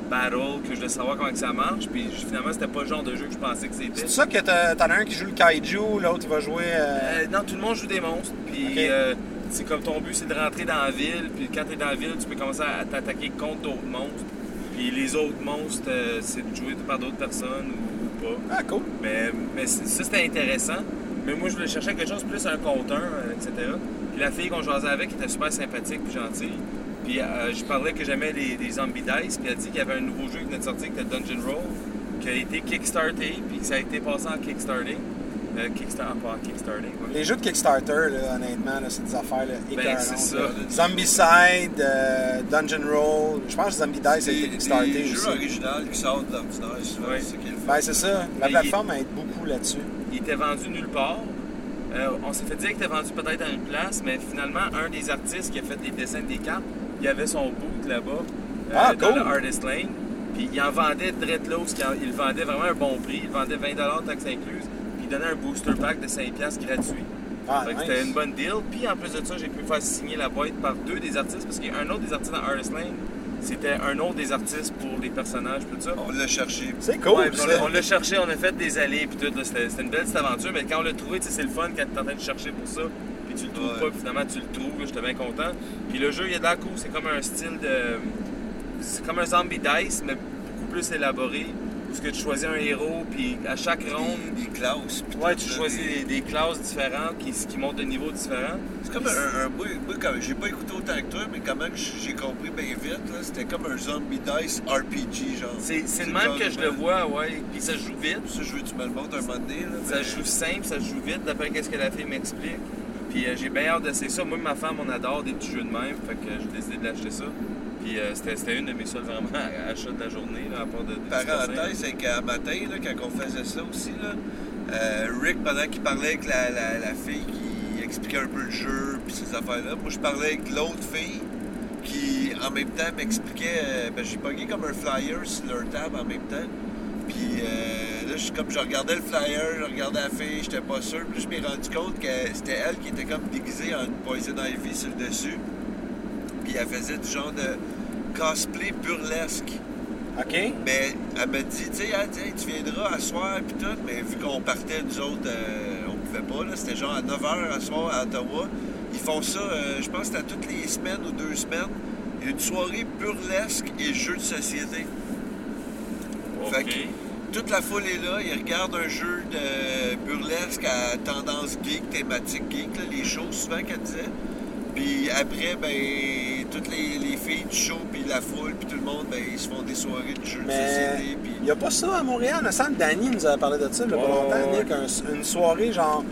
Battle, que je voulais savoir comment que ça marche. Puis finalement, c'était pas le genre de jeu que je pensais que c'était. C'est ça que t'en as un qui joue le kaiju, l'autre il va jouer. euh, Euh, non, tout le monde joue des monstres. Puis euh, c'est comme ton but, c'est de rentrer dans la ville. Puis quand t'es dans la ville, tu peux commencer à t'attaquer contre d'autres monstres. Puis les autres monstres, euh, c'est de jouer par d'autres personnes ou, ou pas. Ah, cool. Mais, mais ça, c'était intéressant. Mais moi, je voulais chercher quelque chose plus un compteur, etc. Puis la fille qu'on jasait avec était super sympathique puis gentille. Puis euh, je parlais que j'aimais les, les Zombie Dice. Puis elle a dit qu'il y avait un nouveau jeu qui venait de sortir, qui était Dungeon Roll, qui a été kickstarté, puis que ça a été passé en kickstarting. Euh, Kickstarter, pas ouais. Les jeux de Kickstarter, là, honnêtement, c'est des affaires écœurantes, c'est ça. là. Zombicide, euh, Dungeon Roll. Je pense que Zombie Dice a été Des, Kickstarté des jeux originaux qui sortent de souvent, Ouais. c'est. Ben, c'est ça. La Mais il- plateforme aide beaucoup là-dessus. Il était vendu nulle part. Euh, on s'est fait dire qu'il était vendu peut-être à une place, mais finalement, un des artistes qui a fait des dessins des cartes, il avait son boot là-bas, euh, Ah, dans cool. le Artist Lane. Puis il en vendait là où il en- il le vendait vraiment un bon prix. Il vendait 20 taxes incluses. Puis il donnait un booster pack de 5$ piastres gratuit. Ah, Fait que nice. c'était une bonne deal. Puis en plus de ça, j'ai pu faire signer la boîte par deux des artistes, parce qu'il y a un autre des artistes dans Artist Lane, c'était un autre des artistes pour les personnages, tout ça. On l'a cherché. C'est cool, Ouais, on ça. l'a- on l'a cherché, on a fait des allées, puis tout. C'était une belle petite aventure, mais quand on l'a trouvé, c'est le fun quand tu es en train de chercher pour ça, tu le trouves pas, finalement tu le trouves, j'étais bien content. Puis le jeu, il est de la cool, c'est comme un style de. C'est comme un zombie dice, mais beaucoup plus élaboré, où ce que tu choisis un héros, puis à chaque ronde. Des, des classes. Ouais, tu choisis des- classes différentes qui, qui montent de niveau différents. C'est comme un, un moi, moi, j'ai pas écouté autant que toi, mais comment j'ai compris bien vite, là, c'était comme un zombie dice RPG, genre. C'est le même que je le vois, ouais. Puis ça se joue vite. Ça, je veux que tu me le montres un moment donné, là. Ça se joue simple, ça se joue vite, d'après ce que la fille m'explique. Puis euh, j'ai bien hâte d'essayer ça. Moi, ma femme, on adore des petits jeux de même, fait que j'ai décidé de l'acheter ça. Puis euh, c'était une de mes seuls vraiment achats de la journée, là, à part de, de Parenthèse, c'est qu'à matin, là, quand on faisait ça aussi, là, euh, Rick, pendant qu'il parlait avec la, la, la fille qui expliquait un peu le jeu puis ces affaires-là, moi je parlais avec l'autre fille qui en même temps m'expliquait. ben, j'ai pogné comme un flyer sur leur table en même temps. Puis là, je, comme je regardais le flyer, je regardais la fille, j'étais pas sûr. Puis je m'ai rendu compte que c'était elle qui était comme déguisée en une Poison Ivy sur le dessus. Puis elle faisait du genre de cosplay burlesque. OK? Mais elle m'a dit, tu sais, Hey, tu viendras à soir, puis tout, mais vu qu'on partait, nous autres, euh, on pouvait pas, là, c'était genre à 9h à soir à Ottawa. Ils font ça, euh, je pense que à toutes les semaines ou deux semaines. Il y a une soirée burlesque et jeux de société. Fait que OK. Toute la foule est là, ils regardent un jeu de burlesque à tendance geek, thématique geek, là, les shows souvent qu'elle disait. Puis après, ben, toutes les, les filles du show, puis la foule, puis tout le monde, ben, ils se font des soirées de jeux de société. Puis... il n'y a pas ça à Montréal? Il me semble que Danny nous avait parlé de ça il y a pas longtemps, ouais, Nick. un- une soirée genre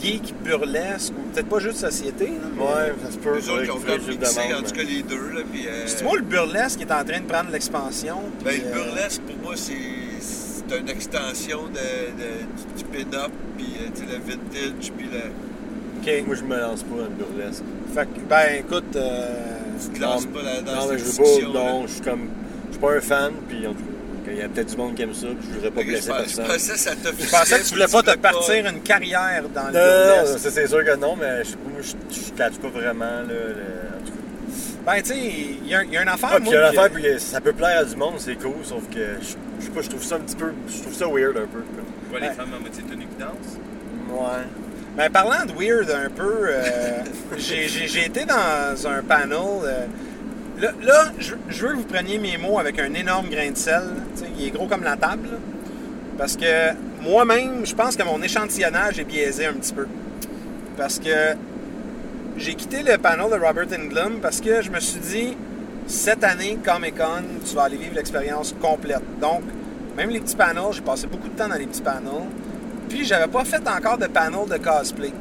geek burlesque, ou peut-être pas juste société. là, mais- Ouais, ça se peut. Faudrait autres, ils ont mixé, demande, en tout cas, les deux. Là, puis, euh, C'est moi le burlesque qui est en train de prendre l'expansion. ben, le euh, burlesque, pour moi, c'est c'est une extension de, de- du, du pin-up, puis euh, le vintage, puis le. OK. Moi, je me lance pas dans le burlesque. Fait que, ben, écoute, euh, Tu te lances pas là- dans non, mais cette je veux pas. Non, je suis comme. Je suis pas un fan, puis en tout cas, il y a peut-être du monde qui aime ça, puis je voudrais pas je blesser personne. je pensais que ça je pensais que tu voulais pas te partir une carrière dans le Non, non, burlesque. ça, c'est sûr que non, mais je moi, je, je catch pas vraiment, là. le- en tout cas. Ben, tu sais, il y, a- y a une affaire, Ah, puis moi, il y a que- l'affaire, puis ça peut plaire à du monde, c'est cool, sauf que je, sais pas, je trouve ça un petit peu. Je trouve ça weird un peu. Pas les femmes à moitié tenues qui dansent? Ouais. Ben, parlant de weird un peu, euh, j'ai- j'ai j'ai été dans un panel. euh, là, là, je, je veux que vous preniez mes mots avec un énorme grain de sel. là. Tu sais, Il est gros comme la table. là. Parce que moi-même, je pense que mon échantillonnage est biaisé un petit peu. Parce que j'ai quitté le panel de Robert Englund parce que je me suis dit, cette année, Comic Con, tu vas aller vivre l'expérience complète. Donc, même les petits panels, j'ai passé beaucoup de temps dans les petits panels. Puis, j'avais pas fait encore de panel de cosplay.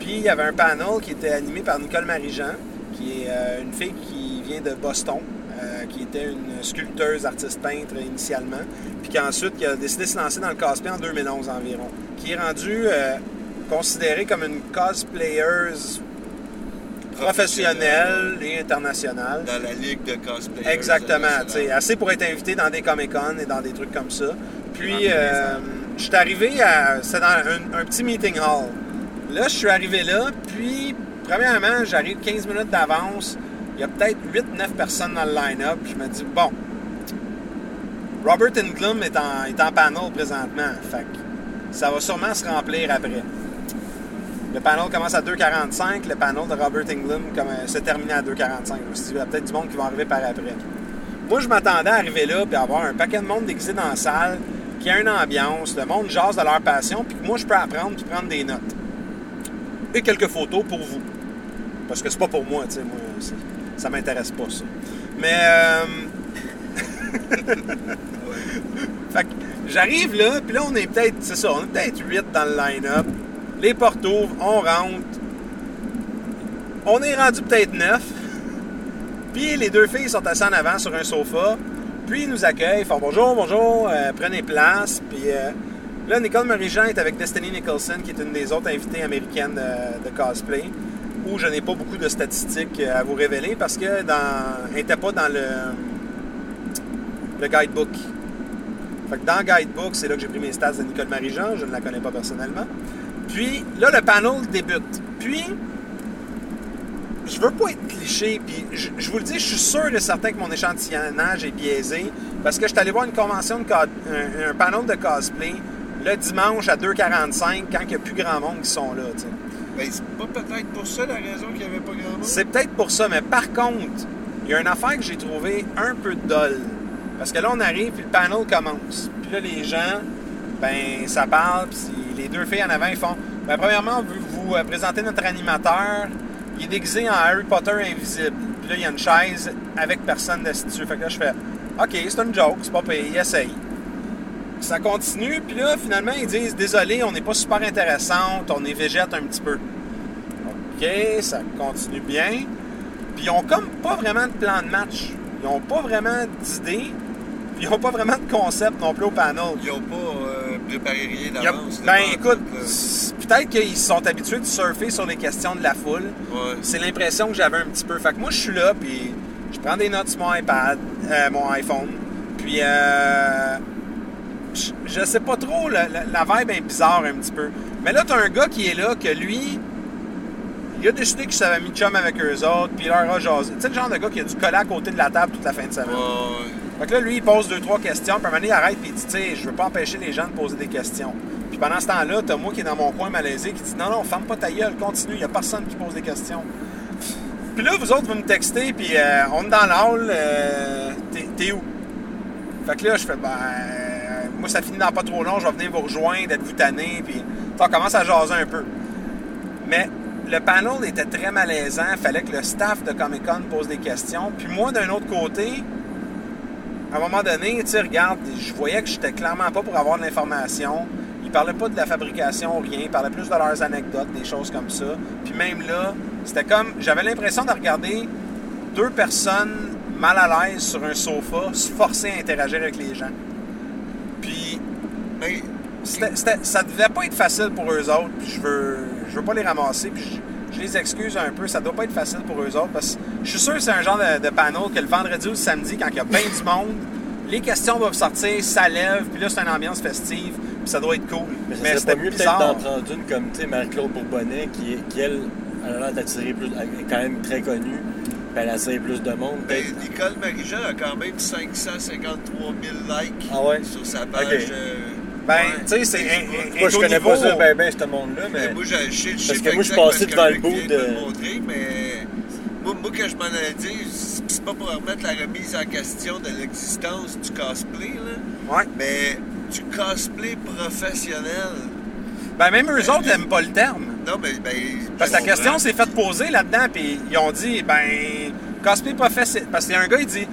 Puis, il y avait un panel qui était animé par Nicole Marie-Jean, qui est euh, une fille qui vient de Boston, euh, qui était une sculpteuse, artiste peintre initialement, puis qui ensuite qui a décidé de se lancer dans le cosplay en 2011 environ, qui est rendue euh, considérée comme une cosplayeuse professionnelle et internationale. Dans la ligue de cosplay. Exactement, assez pour être invité dans des Comic-Con et dans des trucs comme ça. Puis, euh, je suis arrivé à. C'était dans un, un petit meeting hall. Là, je suis arrivé là, puis, premièrement, j'arrive 15 minutes d'avance. Il y a peut-être 8-9 personnes dans le line-up. Je me dis, bon, Robert Englund est en, est en panel présentement. Fait que ça va sûrement se remplir après. Le panel commence à 2,45. Le panel de Robert Englund comme, euh, se termine à 2,45. Je me suis dit, il y a peut-être du monde qui va arriver par après. Moi, je m'attendais à arriver là puis avoir un paquet de monde déguisé dans la salle, qui a une ambiance, le monde jase de leur passion, puis que moi, je peux apprendre puis prendre des notes. Et quelques photos pour vous. Parce que c'est pas pour moi, tu sais, moi, ça m'intéresse pas, ça. Mais, euh... fait que j'arrive là, puis là, on est peut-être, c'est ça, on est peut-être 8 dans le line-up. Les portes ouvrent, on rentre. On est rendu peut-être 9. Puis les deux filles sont assises en avant sur un sofa. Puis ils nous accueillent, bonjour, bonjour, euh, prenez place. Puis euh, là, Nicole Marie-Jean est avec Destiny Nicholson, qui est une des autres invitées américaines de, de cosplay, où je n'ai pas beaucoup de statistiques euh, à vous révéler parce que dans, n'était pas dans le, guidebook. Fait que dans guidebook, c'est là que j'ai pris mes stats de Nicole Marie-Jean, je ne la connais pas personnellement. Puis là, le panel débute. Puis, je veux pas être cliché, puis je, je vous le dis, je suis sûr et certain que mon échantillonnage est biaisé, parce que je suis allé voir une convention, de co- un, un panel de cosplay le dimanche à 2h45, quand il n'y a plus grand monde qui sont là. tu sais. Ben, c'est pas peut-être pour ça la raison qu'il n'y avait pas grand monde. C'est peut-être pour ça, mais par contre, il y a une affaire que j'ai trouvée un peu dolle. Parce que là, on arrive, puis le panel commence. Puis là, les gens, ben, ça parle, puis les deux filles en avant, ils font ben, premièrement, on veut vous euh, présenter notre animateur. Il est déguisé en Harry Potter invisible. Puis là, il y a une chaise avec personne dessus. Fait que là, je fais OK, c'est une joke, c'est pas payé, essaye. Ça continue, puis là, finalement, ils disent Désolé, on n'est pas super intéressante, on est végète un petit peu. OK, ça continue bien. Puis ils ont comme pas vraiment de plan de match. Ils ont pas vraiment d'idée. Ils ont pas vraiment de concept non plus au panel. Ils n'ont pas euh, rien d'avance. ben écoute, c'est- peut-être qu'ils sont habitués de surfer sur les questions de la foule. Ouais. C'est l'impression que j'avais un petit peu. Fait que moi, je suis là, puis je prends des notes sur mon iPad, euh, mon iPhone. Puis, euh, je, je sais pas trop, la, la- la vibe est bizarre un petit peu. Mais là, t'as un gars qui est là, que lui, il a décidé qu'il s'avait mis chum avec eux autres, puis il leur a jasé. Tu sais, le genre de gars qui a dû coller à côté de la table toute la fin de semaine. Ouais. Fait que là, lui, il pose deux, trois questions, puis à un moment il arrête, puis il dit, tu sais, je veux pas empêcher les gens de poser des questions. Puis pendant ce temps-là, t'as moi qui est dans mon coin malaisé, qui dit, non, non, ferme pas ta gueule, continue, il y a personne qui pose des questions. Puis là, vous autres, vous me textez, puis euh, on est dans l'hall, euh, t'es- où? Fait que là, je fais, ben, moi, ça finit dans pas trop long, je vais venir vous rejoindre, êtes-vous tanné, puis on commence à jaser un peu. Mais le panel était très malaisant, fallait que le staff de Comic Con pose des questions. Puis moi, d'un autre côté, à un moment donné, tu sais, regarde, je voyais que j'étais clairement pas pour avoir de l'information. Ils parlaient pas de la fabrication, rien. Ils parlaient plus de leurs anecdotes, des choses comme ça. Puis même là, c'était comme. J'avais l'impression de regarder deux personnes mal à l'aise sur un sofa se forcer à interagir avec les gens. Puis Mais c'était- ça devait pas être facile pour eux autres, puis je veux, je veux pas les ramasser, je, les excuse un peu. Ça doit pas être facile pour eux autres, parce que je suis sûr que c'est un genre de, de panel que le vendredi ou le samedi, quand il y a bien du monde, les questions doivent sortir, ça lève, puis là, c'est une ambiance festive, puis ça doit être cool. Mais ça Mais c'était mieux peut-être bizarre. d'en prendre une comme, tu sais, Marie-Claude Bourbonnais, qui, est- qui elle, elle a l'air d'attirer plus, elle est quand même très connue, puis elle attire plus de monde, ben. Nicole Marijan a quand même 553 000 likes Ah ouais? sur sa page. Euh, Ben, tu sais, c'est Moi, je connais pas ça ben ben, ce monde-là, Mais moi, je, sais Parce que moi, je suis exact passé que devant le bout de- moi, moi, que je m'en allais dire, c'est pas pour remettre la remise en question de l'existence du cosplay, là, Ouais. mais du cosplay professionnel. Ben, même eux autres n'aiment pas le terme. Non, mais ben. Parce que la question s'est faite poser là-dedans, puis ils ont dit, ben, cosplay professionnel. Parce qu'il y a un gars, il dit,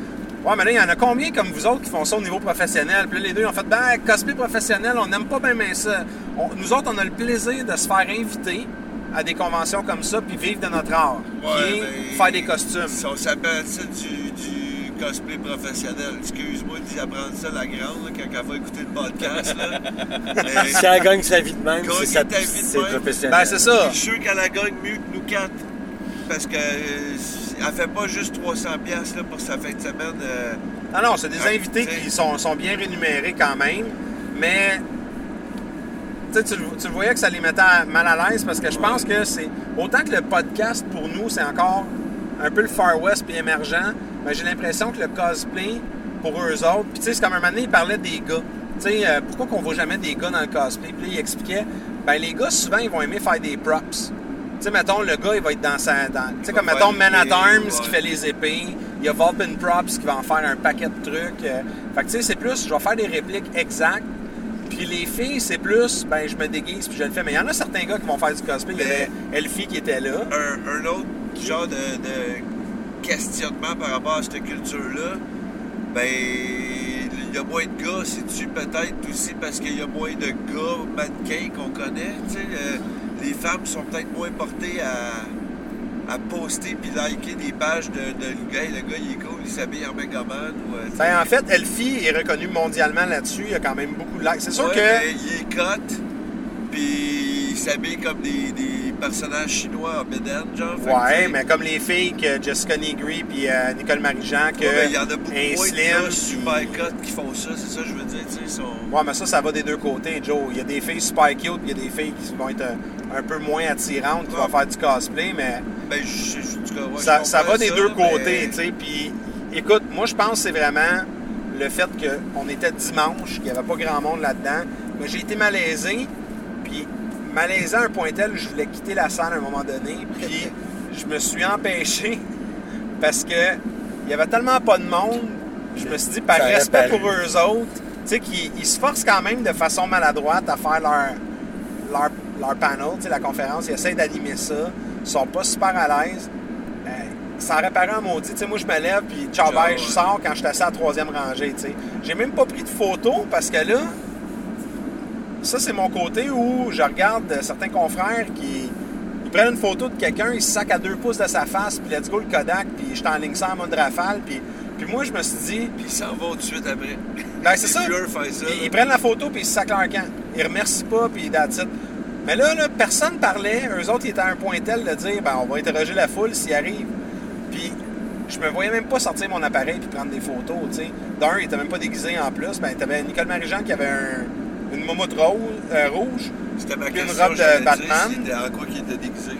ouais, mais là, il y en a combien comme vous autres qui font ça au niveau professionnel? Puis là, les deux, ont fait, ben, cosplay professionnel, on n'aime pas bien, bien ça. On- nous autres, on a le plaisir de se faire inviter à des conventions comme ça, puis vivre de notre art, Ouais, qui est ben, faire des costumes. On s'appelle ça du, du cosplay professionnel. Excuse-moi d'y apprendre ça, la grande, là, quand elle va écouter le podcast. Là. Mais- Si elle gagne sa vie de même, c'est sa- ta vie de c'est même. professionnel. Ben, c'est ça. Je suis sûr qu'elle la gagne mieux que nous quatre. Parce que euh, elle fait pas juste 300$ piastres, là, pour sa fin de semaine. euh, Ah non, c'est des Ouais, invités t'sais. qui sont, sont bien rémunérés quand même, mais tu tu voyais que ça les mettait mal à l'aise parce que je pense que c'est autant que le podcast pour nous c'est encore un peu le Far West puis émergent, mais j'ai l'impression que le cosplay pour eux autres, puis tu sais, c'est comme un moment donné, ils parlaient des gars. Tu sais, euh, pourquoi qu'on voit jamais des gars dans le cosplay? Puis là, il expliquait, ben les gars souvent ils vont aimer faire des props. Tu sais, mettons, le gars, il va être dans sa. dans- Tu sais, comme mettons, Man at Arms qui fait les épées. Il y a Vulpin Props qui va en faire un paquet de trucs. euh. Fait que, tu sais, c'est plus, je vais faire des répliques exactes. Puis les filles, c'est plus, ben, je me déguise puis je le fais. Mais il y en a certains gars qui vont faire du cosplay. Il y avait Elfie qui était là. un, un autre genre de, de questionnement par rapport à cette culture-là, ben, il y a moins de gars, c'est-tu peut-être aussi parce qu'il y a moins de gars mannequins qu'on connaît, tu sais, euh, les femmes sont peut-être moins portées à, à poster puis liker des pages de, de le gars, le gars il est cool, il s'habille en Megaman ou... euh. Ben, en fait, Elfie est reconnu mondialement là-dessus. Il y a quand même beaucoup de likes. C'est sûr Ouais, que. il est cut, puis il s'habille comme des, des personnages chinois en bédaine, genre. fait Ouais, mais comme les filles que Jessica Negri puis euh, Nicole Marie-Jean, que Ouais, il y en a beaucoup moins de slim, puis- super cut qui font ça, c'est ça que je veux dire, tu sais, ils sont... Ouais, mais ça, ça va des deux côtés, Joe. Il y a des filles super cute, puis il y a des filles qui vont être euh, un peu moins attirantes, qui vont faire du cosplay, mais Ben, je, je, cas, ouais, ça, je ça va des ça, deux mais- côtés, tu sais. Puis, écoute, moi, je pense que c'est vraiment le fait qu'on était dimanche, qu'il n'y avait pas grand monde là-dedans. Mais j'ai été malaisé, malaisé à un point tel où je voulais quitter la salle à un moment donné, puis je me suis empêché parce que il y avait tellement pas de monde, je me suis dit, par Ça respect pour eux autres, tu sais, qu'ils ils se forcent quand même de façon maladroite à faire leur, leur, leur panel, tu sais, la conférence, ils essaient d'animer ça, ils sont pas super à l'aise. Euh, ça aurait paru en maudit, tu sais, moi je me lève, puis ciao, je sors quand je suis assis à la troisième rangée, tu sais. J'ai même pas pris de photo parce que là, ça c'est mon côté où je regarde euh, certains confrères qui ils prennent une photo de quelqu'un, ils se sacent à deux pouces de sa face, puis let's go le Kodak, puis je t'enligne ça en mode rafale, puis, puis moi je me suis dit, Puis ils s'en vont tout de suite après. ben c'est ça. Ils, prennent la photo puis ils se sacent leur camp. Ils remercient pas puis that's it. Mais là, là, personne parlait. Eux autres, ils étaient à un point tel de dire ben, on va interroger la foule s'ils arrivent. Puis je me voyais même pas sortir mon appareil puis prendre des photos. tu sais. D'un, il était même pas déguisé en plus. Ben, t'avais Nicole Marie-Jean qui avait un- une momoute rose, euh, rouge. C'était ma Puis une robe de Batman. c'était en quoi qu'il était déguisé.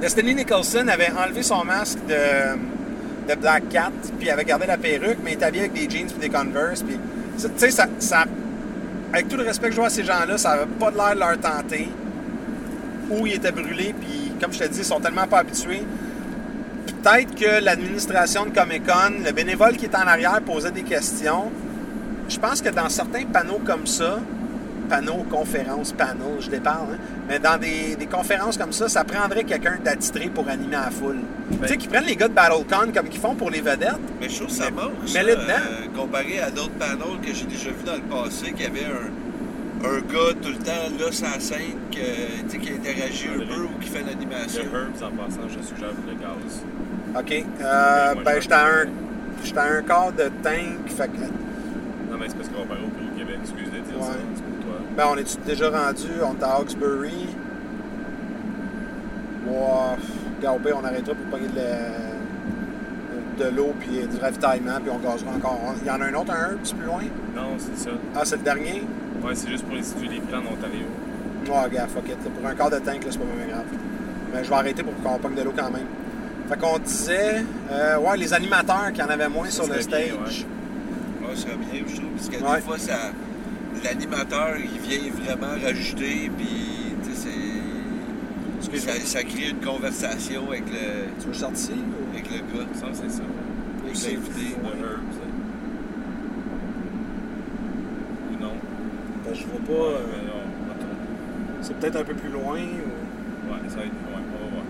Destiny Nicholson avait enlevé son masque de, de Black Cat, puis avait gardé la perruque, mais il était habillé avec des jeans puis des Converse. Puis, tu sais, ça, ça- avec tout le respect que je vois à ces gens-là, ça n'avait pas de l'air de leur tenter. Ou ils étaient brûlés, puis comme je te dis, ils sont tellement pas habitués. Peut-être que l'administration de Comic Con, le bénévole qui est en arrière posait des questions. Je pense que dans certains panneaux comme ça, panneaux, conférences, panneaux, je déparle, hein, mais dans des, des conférences comme ça, ça prendrait quelqu'un d'attitré pour animer la foule. Tu sais, qu'ils prennent les gars de BattleCon comme qu'ils font pour les vedettes. Mais je trouve que ça Mais- manque, ça, mets-le dedans. euh, comparé à d'autres panels que j'ai déjà vus dans le passé, qui avaient un, un gars tout le temps là la scène que, tu sais, qui interagit un peu ou qui fait Le l'animation. Herbs, en passant, je suggère le gaz. OK. Euh, moi, ben, je j'étais à un, à un quart de tank. Fait que, Non, mais c'est parce qu'on va au Québec, excuse de dire ça, Ouais. toi. Ben, on est déjà rendu. On est à Hawkesbury? Wow. On arrêtera pour pogner de, l'eau puis du ravitaillement, puis on gazera encore. Il y en a un autre, un Herbs, plus loin? Non, c'est ça. Ah, c'est le dernier? Ouais, c'est juste pour instituer les plans en Ontario. Ouais, gars, fuck it. Pour un quart de tank, là, c'est pas vraiment grave. Mais je vais arrêter pour qu'on pogne de l'eau quand même. Fait qu'on disait, euh, ouais, les animateurs qui en avaient moins sur le bien, stage. Ça serait bien, je trouve, parce que Ouais. des fois, ça, l'animateur, il vient vraiment rajouter, puis, tu sais, c'est- ça, ça crée une conversation avec le, Tu veux sortir ou... avec le gars, Ça, c'est ça. avec l'invité. Hein? Ou non. Ben, je vois pas. euh, non, c'est peut-être un peu plus loin. Ou... Ouais, ça va être loin. On va voir.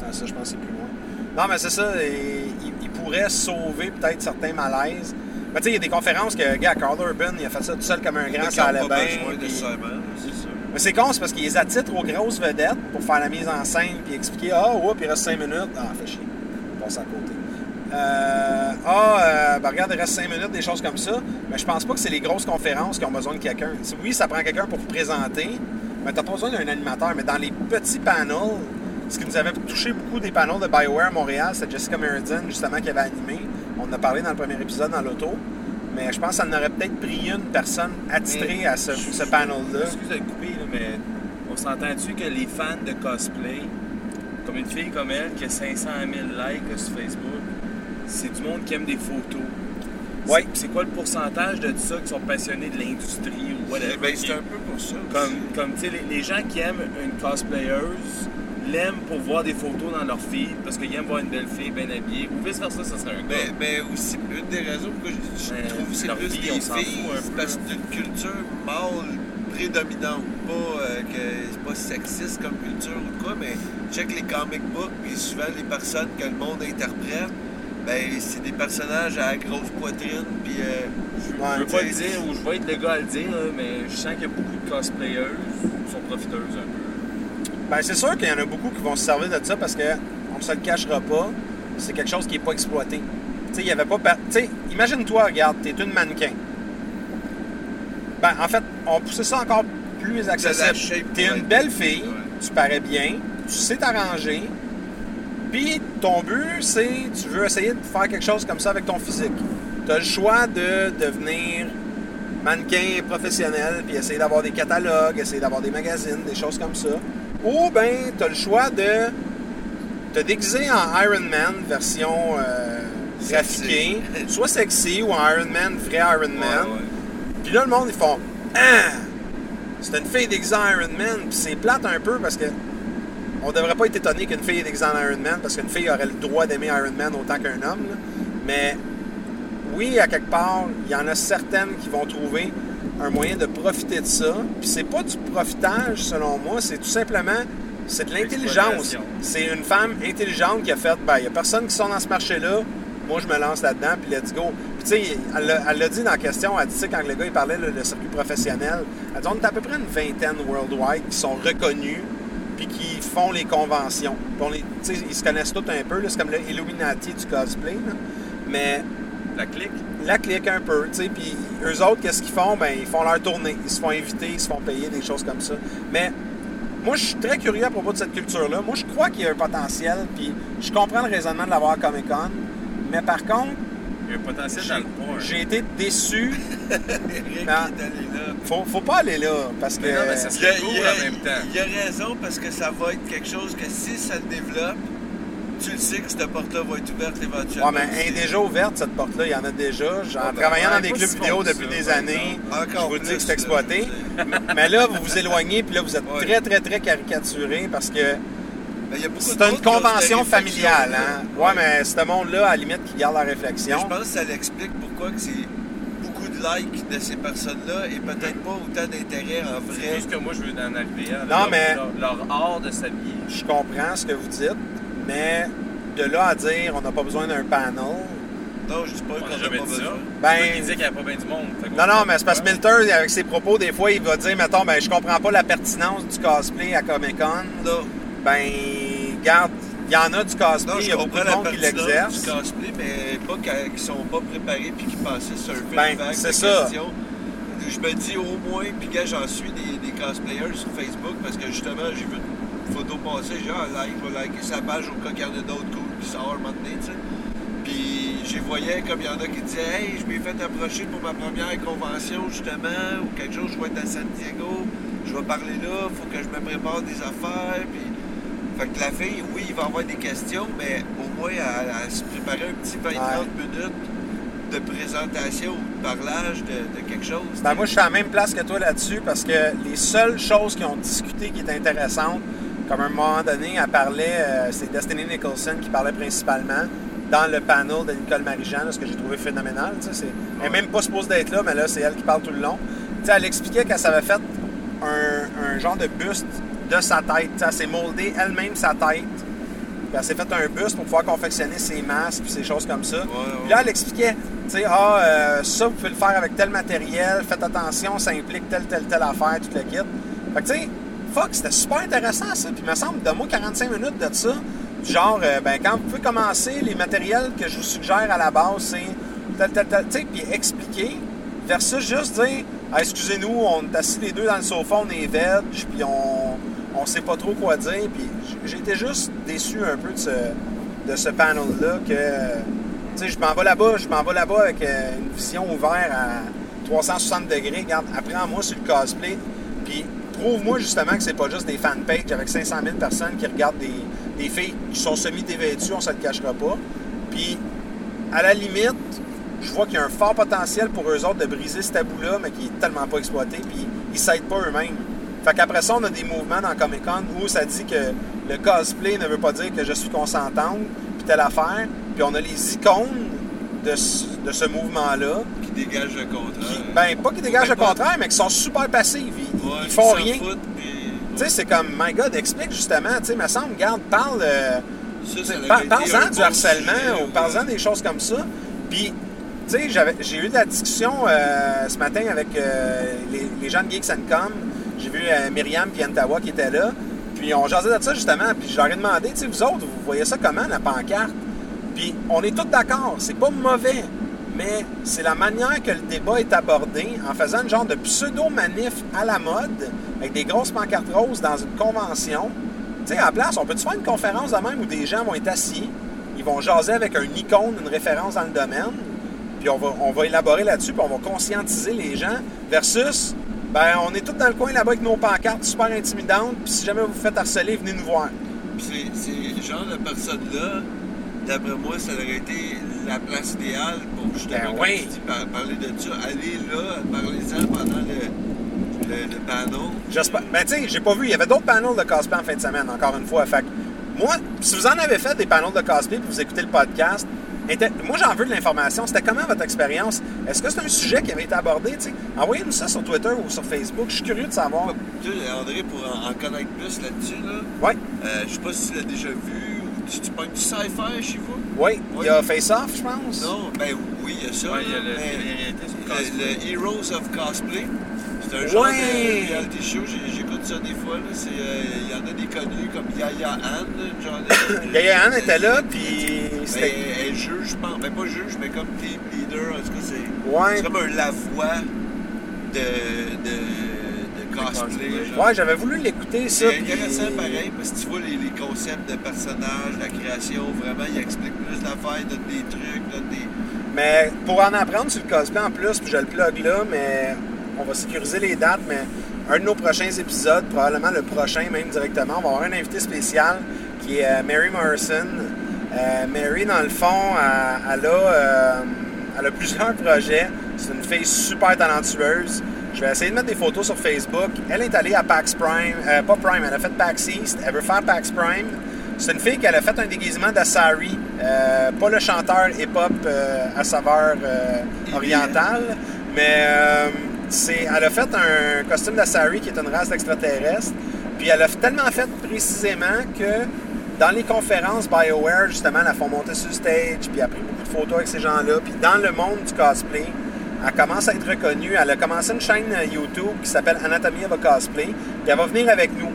Attends, ça, je pense que c'est plus loin. Non, mais c'est ça. et pourrait sauver peut-être certains malaises. Mais tu sais, il y a des conférences que, gars, Carl Urban, il a fait ça tout seul comme un grand, ça allait bien. Mais c'est con, c'est parce qu'ils les attitrent aux grosses vedettes pour faire la mise en scène puis expliquer Ah, oups, il reste 5 minutes. Ah, fait chier. On passe à côté. Euh, ah, euh, ben regarde, il reste 5 minutes, des choses comme ça. Mais je pense pas que c'est les grosses conférences qui ont besoin de quelqu'un. Oui, ça prend quelqu'un pour présenter, mais t'as pas besoin d'un animateur. Mais dans les petits panels, ce qui nous avait touché beaucoup des panels de BioWare à Montréal, c'était Jessica Meriden, justement, qui avait animé. On en a parlé dans le premier épisode dans l'auto. Mais je pense que ça en aurait peut-être pris une personne attitrée Mais à ce, je- ce je- panel-là. Excuse de couper, là, mais on s'entend-tu que les fans de cosplay, comme une fille comme elle qui a 500 000 likes là, sur Facebook, c'est du monde qui aime des photos. Ouais. C'est- C'est quoi le pourcentage de ça qui sont passionnés de l'industrie ou whatever? Ben, c'est un peu pour ça. Comme, comme tu sais, les, les gens qui aiment une cosplayeuse l'aiment pour voir des photos dans leur feed parce qu'ils aiment voir une belle fille bien habillée ou vice versa, ça serait un Mais, gars. mais aussi, une des raisons pourquoi je, je Mais trouve que c'est leur plus vie, des filles, c'est parce que c'est une culture mâle prédominante. Pas euh, que c'est pas sexiste comme culture ou quoi, mais check les comic books, puis souvent les personnes que le monde interprète, ben c'est des personnages à grosse poitrine, puis euh, Je Ouais, veux pas le dire ou je vais être le gars à le dire, là, mais je sens qu'il y a beaucoup de cosplayeuses qui sont profiteuses un peu. Ben, c'est sûr qu'il y en a beaucoup qui vont se servir de ça parce que on ne se le cachera pas, c'est quelque chose qui n'est pas exploité. Tu sais, il y avait pas. Tu sais, imagine-toi, regarde, t'es une mannequin. Ben, en fait, on poussait ça encore plus accessible. T'es pour une belle fille, Ouais. tu parais bien, tu sais t'arranger, puis ton but, c'est tu veux essayer de faire quelque chose comme ça avec ton physique. Tu as le choix de devenir mannequin professionnel, puis essayer d'avoir des catalogues, essayer d'avoir des magazines, des choses comme ça. Ou bien, tu as le choix de te déguiser en Iron Man version euh, graphiquée, soit sexy ou en Iron Man, vrai Iron Man. Puis là, le monde, ils font Ah! C'est une fille déguisée en Iron Man. Puis c'est plate un peu parce que on devrait pas être étonné qu'une fille est déguisée en Iron Man parce qu'une fille aurait le droit d'aimer Iron Man autant qu'un homme. là. Mais oui, à quelque part, il y en a certaines qui vont trouver un moyen de profiter de ça. Puis c'est pas du profitage, selon moi, c'est tout simplement c'est de l'intelligence. C'est une femme intelligente qui a fait ben, il y a personne qui sont dans ce marché-là. Moi, je me lance là-dedans, puis let's go. Puis, tu sais, elle l'a dit dans la question, elle dit, quand le gars, il parlait là, de circuit professionnel, elle dit, on est à peu près une vingtaine worldwide qui sont reconnus, puis qui font les conventions. Puis on les- ils se connaissent tous un peu, c'est comme le Illuminati du cosplay, là. Mais La clique, la clique un peu, tu sais, puis eux autres, qu'est-ce qu'ils font? Ben, ils font leur tournée, ils se font inviter, ils se font payer, des choses comme ça. Mais moi, je suis très curieux à propos de cette culture-là. Moi, je crois qu'il y a un potentiel, puis je comprends le raisonnement de l'avoir à Comic-Con. Mais par contre, il y a un potentiel dans le point. j'ai été déçu. Eric Non. est allé là. Faut, faut pas aller là, parce que... Mais non, mais ça serait cool en même temps. il y a raison parce que ça va être quelque chose que si ça le développe, tu le sais que cette porte-là va être ouverte éventuellement. Ouais, mais elle est déjà ouverte, cette porte-là. Il y en a déjà. Genre, en ben, travaillant dans des clubs vidéo depuis ça, des années, je vous dis que c'est exploité. Mais là, vous vous éloignez, puis là, vous êtes Ouais. très, très, très caricaturé parce que beaucoup c'est une convention familiale. Hein? Ouais, mais ce monde-là, à la limite, qui garde la Mais réflexion. je pense que ça l'explique pourquoi que c'est beaucoup de likes de ces personnes-là et peut-être pas autant d'intérêt en C'est vrai. tout ce que moi je veux en arriver à. Non, leur, mais- Leur, leur art de s'habiller. Je comprends ce que vous dites, mais de là à dire on n'a pas besoin d'un panel, Non, je dis pas On qu'on n'a pas ça. besoin. Ben- il disait qu'il n'y avait pas bien du monde. Non, non, mais c'est parce que Milter, avec ses propos, des fois, il va dire, mettons, ben, je comprends pas la pertinence du cosplay à Comic Con. Non, Ben, garde, il y en a du cosplay, non il y a beaucoup de monde qui l'exerce. du cosplay, mais pas qu'ils sont pas préparés puis qu'ils passaient sur un Ben, c'est ça. questions. Je me dis au moins, puis gars, j'en suis des, des cosplayers sur Facebook parce que justement, j'ai vu photo passer, genre, like, je vais liker sa page au cas qu'il y en a d'autres cool qui sortent donné, tu sais. Puis j'y voyais comme il y en a qui disaient Hey, je m'ai fait approcher pour ma première convention justement, ou quelque chose, je vais être à San Diego, je vais parler là, faut que je me prépare des affaires. Puis... Fait que la fille, oui, il va avoir des questions, mais au moins elle, elle se préparer un petit 20-30 minutes de présentation ou de parlage de, de quelque chose. Ben, moi, je suis à la même place que toi là-dessus parce que les seules choses qui ont discuté qui étaient intéressantes, comme à un moment donné, elle parlait, euh, c'est Destiny Nicholson qui parlait principalement dans le panel de Nicole Marijan, là, ce que j'ai trouvé phénoménal. c'est- Elle n'est même pas supposée d'être là, mais là, c'est elle qui parle tout le long. Elle expliquait qu'elle s'avait fait un, un genre de buste de sa tête. Tu sais, Elle s'est moldée elle-même sa tête. Puis elle s'est fait un buste pour pouvoir confectionner ses masques puis ces choses comme ça. ouais. Puis là, elle expliquait, tu sais, ah, euh, ça, vous pouvez le faire avec tel matériel, faites attention, ça implique telle, telle, telle affaire, tout le kit. Fait que, tu sais, fuck, c'était super intéressant, ça. Puis, il me semble, donne-moi 45 minutes de ça. Genre, euh, ben, quand vous pouvez commencer, les matériels que je vous suggère à la base, c'est tu sais, puis expliquer, versus juste dire, Ah, excusez-nous, on est assis les deux dans le sofa, on est veg, puis on, on sait pas trop quoi dire. Puis, été juste déçu un peu de ce, de ce panel-là que. Tu sais, je m'en vais là-bas, je m'en vais là-bas avec euh, une vision ouverte à 360 degrés. Regarde, apprends-moi sur le cosplay. Prouve-moi justement que c'est pas juste des fanpages avec 500 000 personnes qui regardent des, des filles qui sont semi-dévêtues, on se le cachera pas. Puis, à la limite, je vois qu'il y a un fort potentiel pour eux autres de briser ce tabou-là, mais qui est tellement pas exploité, puis ils s'aident pas eux-mêmes. Fait qu'après ça, on a des mouvements dans Comic Con où ça dit que le cosplay ne veut pas dire que je suis consentante, puis telle affaire. Puis on a les icônes de de ce mouvement-là, Qui dégage le qui, contraire. ben, pas qui dégagent le contraire, mais qui sont super passives. Ils, Ouais, ils font rien. foutent, puis- Tu sais, c'est comme, my God, explique justement, tu sais, me semble, regarde, parle, euh, parle-en du harcèlement sujet, ou parle-en des choses comme ça. Puis, tu sais, j'ai eu de la discussion euh, ce matin avec euh, les, les gens de Geeks and Com. J'ai vu euh, Myriam et Antawa qui étaient là. Puis, on jasait de ça justement. Puis, je leur ai demandé, tu sais, vous autres, vous voyez ça comment, la pancarte? Puis, on est tous d'accord, c'est pas mauvais. Mais c'est la manière que le débat est abordé en faisant une genre de pseudo-manif à la mode avec des grosses pancartes roses dans une convention. Tu sais, à la place, on peut-tu faire une conférence de même où des gens vont être assis, ils vont jaser avec un icône, une référence dans le domaine, puis on va, on va élaborer là-dessus, puis on va conscientiser les gens, versus, ben, on est tous dans le coin là-bas avec nos pancartes super intimidantes, puis si jamais vous vous faites harceler, venez nous voir. Puis c'est- c'est ce genre de personnes-là, d'après moi, ça aurait été la place idéale pour justement, Ben comme oui. tu dis, par- parler de ça. Aller là, parler-en pendant le, le, le panel. J'espère. Ben, tu sais, j'ai pas vu. Il y avait d'autres panels de cosplay en fin de semaine, encore une fois. Fait que moi, si vous en avez fait des panels de cosplay puis vous écoutez le podcast, moi, j'en veux de l'information. C'était comment votre expérience? Est-ce que c'est un sujet qui avait été abordé? Envoyez-nous ça sur Twitter ou sur Facebook. Je suis curieux de savoir. André, pour en, en connaître plus là-dessus, là, Oui, euh, je sais pas si tu l'as déjà vu tu, tu pognes du sci-fi chez vous? oui. Il y a Face Off, je pense. Non, ben oui, il y a ça. Ouais, il y a le, mais la le le, cosplay. le Heroes of Cosplay. C'est un genre Ouais. de reality show, j'ai- j'écoute ça des fois. C'est, euh, Il y en a des connus comme Yaya Anne. Yaya Anne était là, puis Ben, c'était. elle juge, je pense. Ben, pas juge, mais comme team leader. En tout cas, c'est Ouais. comme un la-voix de, de, de cosplay. cosplay. genre. Ouais, j'avais voulu l'écouter, ça. C'est puis- intéressant pareil, parce que tu vois les, les concepts de personnages, la création, vraiment, il explique plus l'affaire, donne des trucs, donne des. Mais pour en apprendre sur le cosplay en plus, puis je le plug là, mais on va sécuriser les dates, mais un de nos prochains épisodes, probablement le prochain même directement, on va avoir un invité spécial qui est euh, Mary Morrison. Euh, Mary, dans le fond, elle, elle a, euh, elle a plusieurs projets. C'est une fille super talentueuse. Je vais essayer de mettre des photos sur Facebook. Elle est allée à PAX Prime, euh, pas Prime, elle a fait PAX East. Elle veut faire PAX Prime. C'est une fille qui a fait un déguisement d'Asari, euh, pas le chanteur hip-hop euh, à saveur orientale, mais elle a fait un costume d'Asari qui est une race d'extraterrestres. Puis elle a tellement fait précisément que dans les conférences, BioWare, justement, la font monter sur stage, puis elle a pris beaucoup de photos avec ces gens-là. Puis dans le monde du cosplay, elle commence à être reconnue. Elle a commencé une chaîne euh, YouTube qui s'appelle Anatomy of a Cosplay, puis elle va venir avec nous.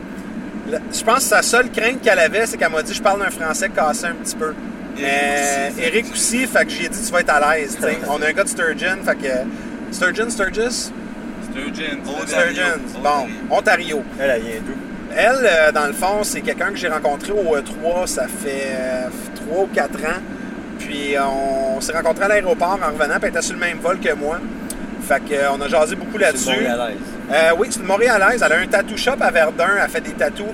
Le- Je pense que sa seule crainte qu'elle avait, c'est qu'elle m'a dit je parle un français cassé un petit peu. Mais aussi, Eric aussi, fait que j'ai dit tu vas être à l'aise. On a un gars de Sturgeon, fait que. Sturgeon, Sturgis? Sturgeon. Sturgeon. Bon, Ontario. Elle, elle vient d'où? Elle, euh, dans le fond, c'est quelqu'un que j'ai rencontré au E3, ça fait euh, 3 ou 4 ans. Puis on s'est rencontrés à l'aéroport en revenant, puis elle était sur le même vol que moi. Fait qu'on a jasé beaucoup là-dessus. Euh, oui, c'est une Montréalaise. Elle a un tattoo shop à Verdun. Elle fait des tatous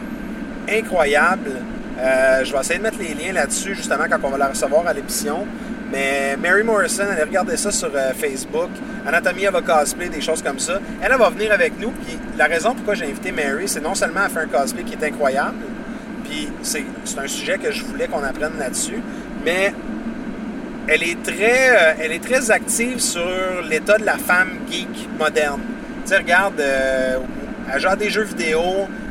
incroyables. Euh, je vais essayer de mettre les liens là-dessus, justement, quand on va la recevoir à l'émission. Mais Mary Morrison, allez regarder ça sur euh, Facebook. Anatomie of a Cosplay, des choses comme ça. Elle, elle va venir avec nous. Puis la raison pourquoi j'ai invité Mary, c'est non seulement à faire un cosplay qui est incroyable, puis c'est un sujet que je voulais qu'on apprenne là-dessus, mais elle est très, euh, elle est très active sur l'état de la femme geek moderne. Tu sais, regarde, euh, elle joue à des jeux vidéo,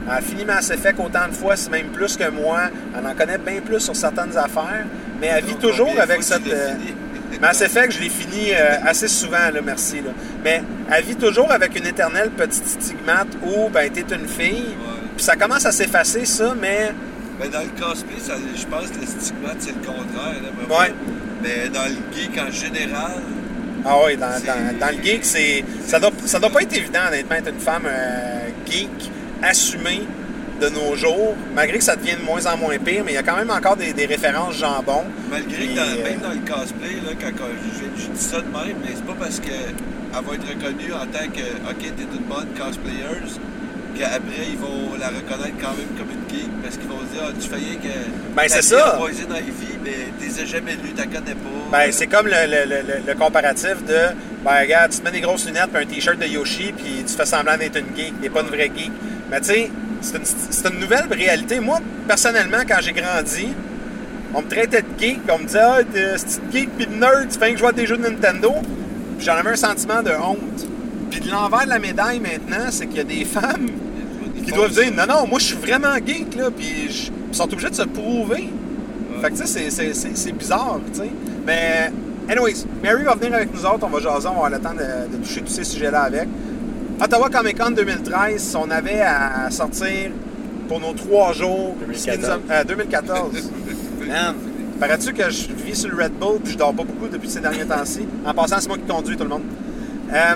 elle a fini Mass Effect autant de fois, c'est même plus que moi. Elle en connaît bien plus sur certaines affaires, mais elle vit Donc, toujours avec cette... euh? Mass Effect, je l'ai fini euh, assez souvent, là, merci. Là. Mais elle vit toujours avec une éternelle petite stigmate où, ben, t'es une fille. Puis ça commence à s'effacer, ça, mais Mais dans le cosplay, ça- je pense que le stigmate, c'est le contraire. là, Ouais. Mais dans le geek en général, Ah oui, dans, dans- dans le geek, c'est ça doit, ça doit pas être évident, honnêtement, être une femme euh, geek assumée de nos jours, malgré que ça devient de moins en moins pire, mais il y a quand même encore des, des références jambon. malgré que dans, euh, même dans le cosplay, là, quand je, je dis ça de même, mais c'est pas parce qu'elle va être reconnue en tant que OK, t'es une bonne cosplayeuse qu'après ils vont la reconnaître quand même comme une geek parce qu'ils vont se dire Ah, tu fais rien que. Ben, c'est ça. Poison Ivy, mais tu les as jamais lues, t'as connais pas. Ben, c'est comme le, le- le- le- comparatif de, ben, regarde, tu te mets des grosses lunettes et un t-shirt de Yoshi, puis tu fais semblant d'être une geek, t'es pas une vraie geek. Mais tu sais, c'est une, une nouvelle réalité. Moi, personnellement, quand j'ai grandi, on me traitait de geek, puis on me disait, ah, t'es geek puis de nerd, tu fais que jouer à des jeux de Nintendo. Puis j'en avais un sentiment de honte. Puis de l'envers de la médaille maintenant, c'est qu'il y a des femmes qui doivent dire, non, non, moi je suis vraiment geek, là, puis je- ils sont obligés de se prouver. Fait que tu sais, c'est- c'est- c'est c'est bizarre, tu sais. Mais, anyways, Mary va venir avec nous autres, on va jaser, on va avoir le temps de, de toucher tous ces sujets-là avec. Ottawa Comic Con 2013, on avait à sortir pour nos trois jours. ce qui nous a- 2014. euh, 2014. Man, paraît-tu que je vis sur le Red Bull puis je dors pas beaucoup depuis ces derniers temps-ci? En passant, c'est moi qui conduis tout le monde. Euh,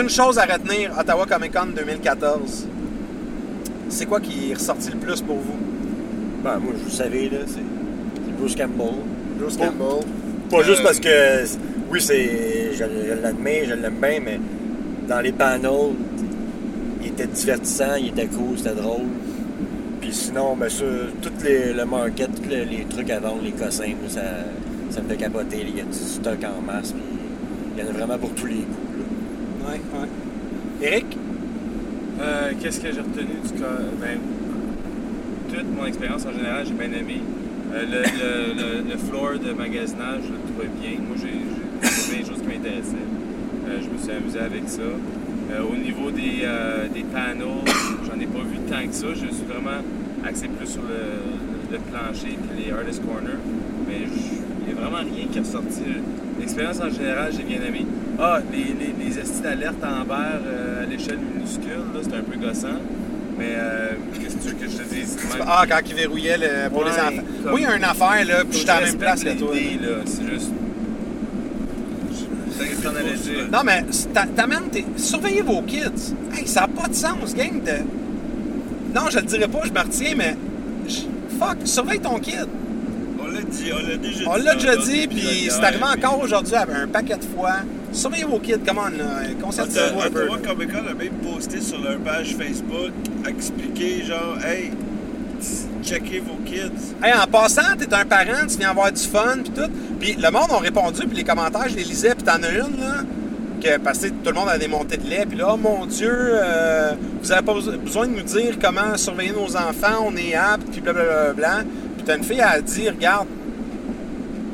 une chose à retenir, Ottawa Comic Con 2014. C'est quoi qui est ressorti le plus pour vous? Ben, moi, vous savez, là, c'est c'est Bruce Campbell. Bruce. Campbell? Pas Euh, juste parce que, oui, c'est, je, je l'admets, je l'aime bien, mais dans les panels, il était divertissant, il était cool, c'était drôle. Puis sinon, ben, sur tout les, le market, tous les, les trucs à vendre, les cossins, ça, ça me fait capoter. Il y a du stock en masse, puis il y en a vraiment pour tous les là. Ouais, ouais. Eric? Euh, Qu'est-ce que j'ai retenu du cas? Ben, toute mon expérience en général, j'ai bien aimé. Euh, le, floor de magasinage, je le trouvais bien. Moi, j'ai trouvé des choses qui m'intéressaient. Euh, je me suis amusé avec ça. Au niveau des, panels, j'en ai pas vu tant que ça. Je suis vraiment axé plus sur le, plancher et les artist corner. Mais il n'y a vraiment rien qui est ressorti. L'expérience en général, j'ai bien aimé. Ah, les, les, les estis d'alerte en verre euh, à l'échelle minuscule, là, c'était un peu gossant. Mais euh, qu'est-ce que tu veux que je te dise? Même- Ah, quand il verrouillait le- pour Ouais, les enfants. comme- Moi, il y a une affaire, là, puis Faut j'étais à la même je place que toi. C'est juste. C'est. Non, mais c'est- t'a- t'amènes tes... Surveillez vos kids. Hey, ça n'a pas de sens, gang de... Non, je le dirais pas, je me retiens, mais... je- Fuck, surveille ton kid. On l'a dit, on l'a déjà dit. On l'a déjà dit, puis c'est arrivé encore aujourd'hui un paquet de fois. Surveillez vos kids, comment là, conscientisez-vous un peu. Comic Con a même posté sur leur page Facebook, expliqué genre, hey, checkez vos kids. Hey, en passant, t'es un parent, tu viens avoir du fun, puis tout. Puis le monde a répondu, puis les commentaires, je les lisais, puis t'en as une, là, que, parce que tout le monde a des montées de lait, puis là, oh mon Dieu, euh, vous avez pas beso- besoin de nous dire comment surveiller nos enfants, on est apte, puis blablabla. Puis t'as une fille à dire, regarde,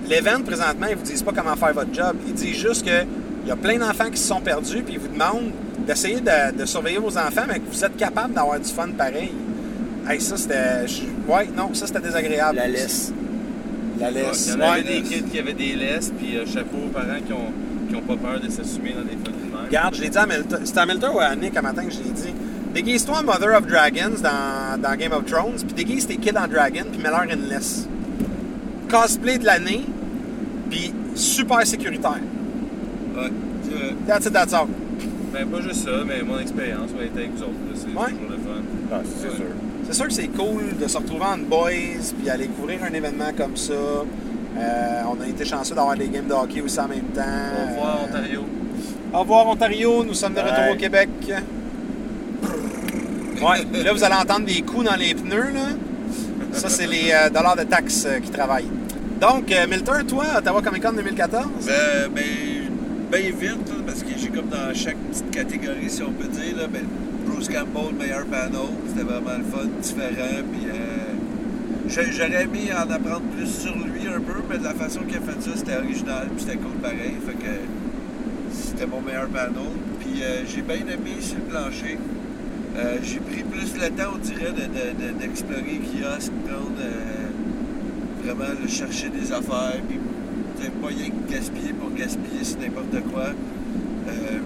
l'event présentement, ils vous disent pas comment faire votre job. Ils disent juste que il y a plein d'enfants qui se sont perdus, puis ils vous demandent d'essayer de, de surveiller vos enfants, mais que vous êtes capable d'avoir du fun pareil. Hey, ça, c'était. Ouais, non, ça, c'était désagréable. La laisse. La Il laisse. y en Ouais. avait des kids qui avaient des laisses, puis euh, chapeau aux parents qui ont, qui ont pas peur de s'assumer dans des folies de même. Regarde, je l'ai dit à Milton. C'était à Milton ou à Nick un matin que je l'ai dit. Déguise-toi en Mother of Dragons dans, dans Game of Thrones, puis déguise tes kids en dragon, puis mets-leur une laisse. Cosplay de l'année, puis super sécuritaire. Ouais, c'est vrai. That's it, that's all. Ben, pas juste ça, mais mon expérience va être avec vous autres. C'est Ouais. toujours le fun. Ah, c'est Ouais. sûr. C'est sûr que c'est cool de se retrouver en boys, puis aller couvrir un événement comme ça. Euh, on a été chanceux d'avoir des games de hockey aussi en même temps. Au revoir, Euh, Ontario. Au revoir Ontario, nous sommes de retour Ouais. au Québec. Ouais, là vous allez entendre des coups dans les pneus là. Ça c'est les euh, dollars de taxes euh, qui travaillent. Donc euh, Milton, toi, Ottawa Comic Con 2014. Ben, ben, ben vite, parce que j'ai comme dans chaque petite catégorie, si on peut dire, ben, Bruce Campbell, meilleur panel, c'était vraiment le fun, différent, puis euh, j'aurais aimé en apprendre plus sur lui un peu, mais de la façon qu'il a fait ça, c'était original, puis c'était cool pareil, fait que c'était mon meilleur panel. Puis euh, j'ai bien aimé sur le plancher. J'ai pris plus le temps, on dirait, de- de- de- d'explorer le kiosque, prendre vraiment le chercher des affaires, puis pas rien que gaspiller pour gaspiller sur n'importe quoi. Euh,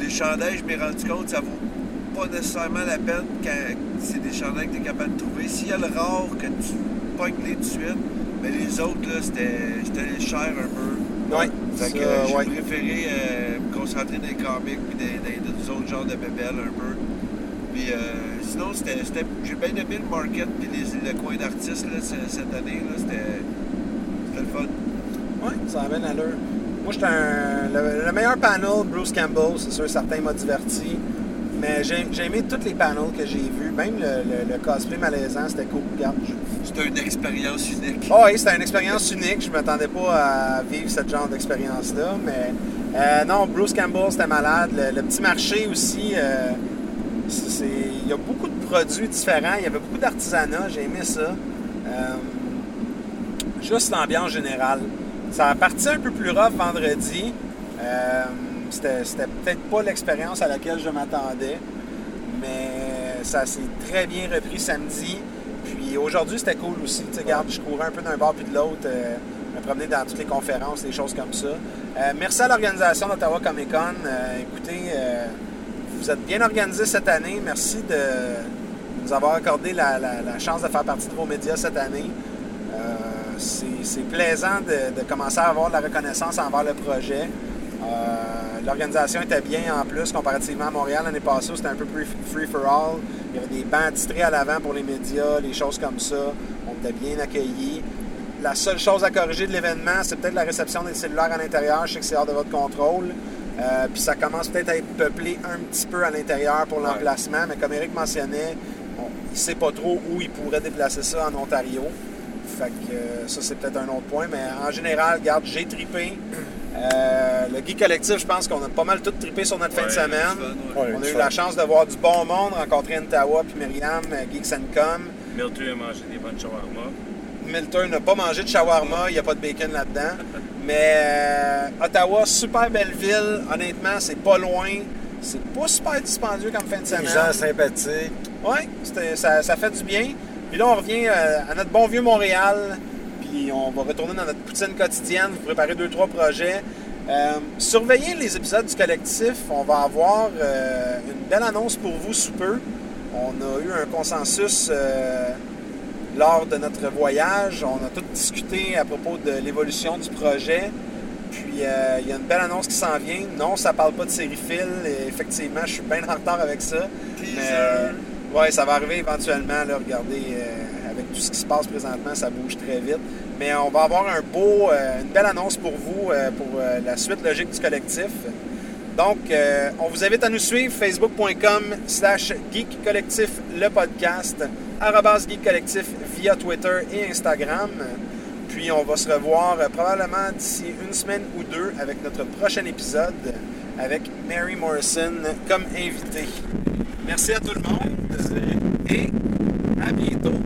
les chandails, je m'ai rendu compte, ça vaut pas nécessairement la peine quand c'est des chandails que tu es capable de trouver. S'il y a le rare que tu pognes les tout de suite, mais les autres, là, c'était cher un peu. Ouais, Fait que euh, j'ai ouais. préféré euh, me concentrer dans les comics puis dans, dans d'autres autres genres de bébelles un peu. Puis euh, sinon, c'était, c'était- j'ai bien aimé le market puis les, le coin d'artistes là, cette année. Là, c'était, c'était le fun. Ouais, ça avait une allure. Moi, j'étais un. Le, le meilleur panel, Bruce Campbell, c'est sûr, certains m'a diverti. Mais j'ai j'ai aimé tous les panels que j'ai vus. Même le, le- le cosplay malaisant, c'était cool. Regarde, je- C'était une expérience unique. Ah oui, c'était une expérience unique. Je m'attendais pas à vivre ce genre d'expérience-là. Mais euh, non, Bruce Campbell, c'était malade. Le, le petit marché aussi, euh, c'est- il y a beaucoup de produits différents. Il y avait beaucoup d'artisanat. J'ai aimé ça. Euh, juste l'ambiance générale. Ça a parti un peu plus rough vendredi. Euh, c'était peut-être pas l'expérience à laquelle je m'attendais. Mais ça s'est très bien repris samedi. Puis aujourd'hui, c'était cool aussi. Tu sais, je courais un peu d'un bord puis de l'autre, euh, me promener dans toutes les conférences, des choses comme ça. Euh, merci à l'organisation d'Ottawa Comic Con. Écoutez, vous êtes bien organisé cette année. Merci de nous avoir accordé la, chance de faire partie de vos médias cette année. Euh, c'est plaisant de, commencer à avoir de la reconnaissance envers le projet. Euh, L'organisation était bien en plus comparativement à Montréal l'année passée c'était un peu plus free for all. Il y avait des bancs titrés à l'avant pour les médias, des choses comme ça. On était bien accueillis. La seule chose à corriger de l'événement, c'est peut-être la réception des cellulaires à l'intérieur. Je sais que c'est hors de votre contrôle. Euh, puis ça commence peut-être à être peuplé un petit peu à l'intérieur pour l'emplacement, mais comme Eric mentionnait, on- il ne sait pas trop où il pourrait déplacer ça en Ontario. Fait que euh, ça, c'est peut-être un autre point. Mais en général, regarde, j'ai tripé. Euh, le Guy Collectif, je pense qu'on a pas mal tout trippé sur notre fin de semaine. c'est fun, ouais. Ouais, On a eu fun. la chance de voir du bon monde, rencontrer Ntawa puis Myriam, Geeks and Com. A mangé des bonnes shawarma. Milton n'a pas mangé de shawarma, il n'y a pas de bacon là-dedans. Mais euh, Ottawa, super belle ville. Honnêtement, c'est pas loin. C'est pas super dispendieux comme fin de Les gens semaine. sympathiques. Oui, ça, ça fait du bien. Puis là, on revient euh, à notre bon vieux Montréal. Puis on va retourner dans notre poutine quotidienne, vous préparer deux, trois projets. Euh, surveillez les épisodes du collectif. On va avoir euh, une belle annonce pour vous sous peu. On a eu un consensus lors de notre voyage. On a tout discuté à propos de l'évolution du projet. Puis euh, il y a une belle annonce qui s'en vient. Non, ça parle pas de série fil. Et effectivement, je suis bien en retard avec ça. Teaser. Oui, ça va arriver éventuellement. Là, regardez, euh, avec tout ce qui se passe présentement, ça bouge très vite. Mais on va avoir un beau, euh, une belle annonce pour vous pour la suite logique du collectif. Donc, on vous invite à nous suivre facebook.com slash Geek Collectif le podcast, Geek Collectif via Twitter et Instagram. Puis on va se revoir euh, probablement d'ici une semaine ou deux avec notre prochain épisode avec Mary Morrison comme invitée. Merci à tout le monde et à bientôt.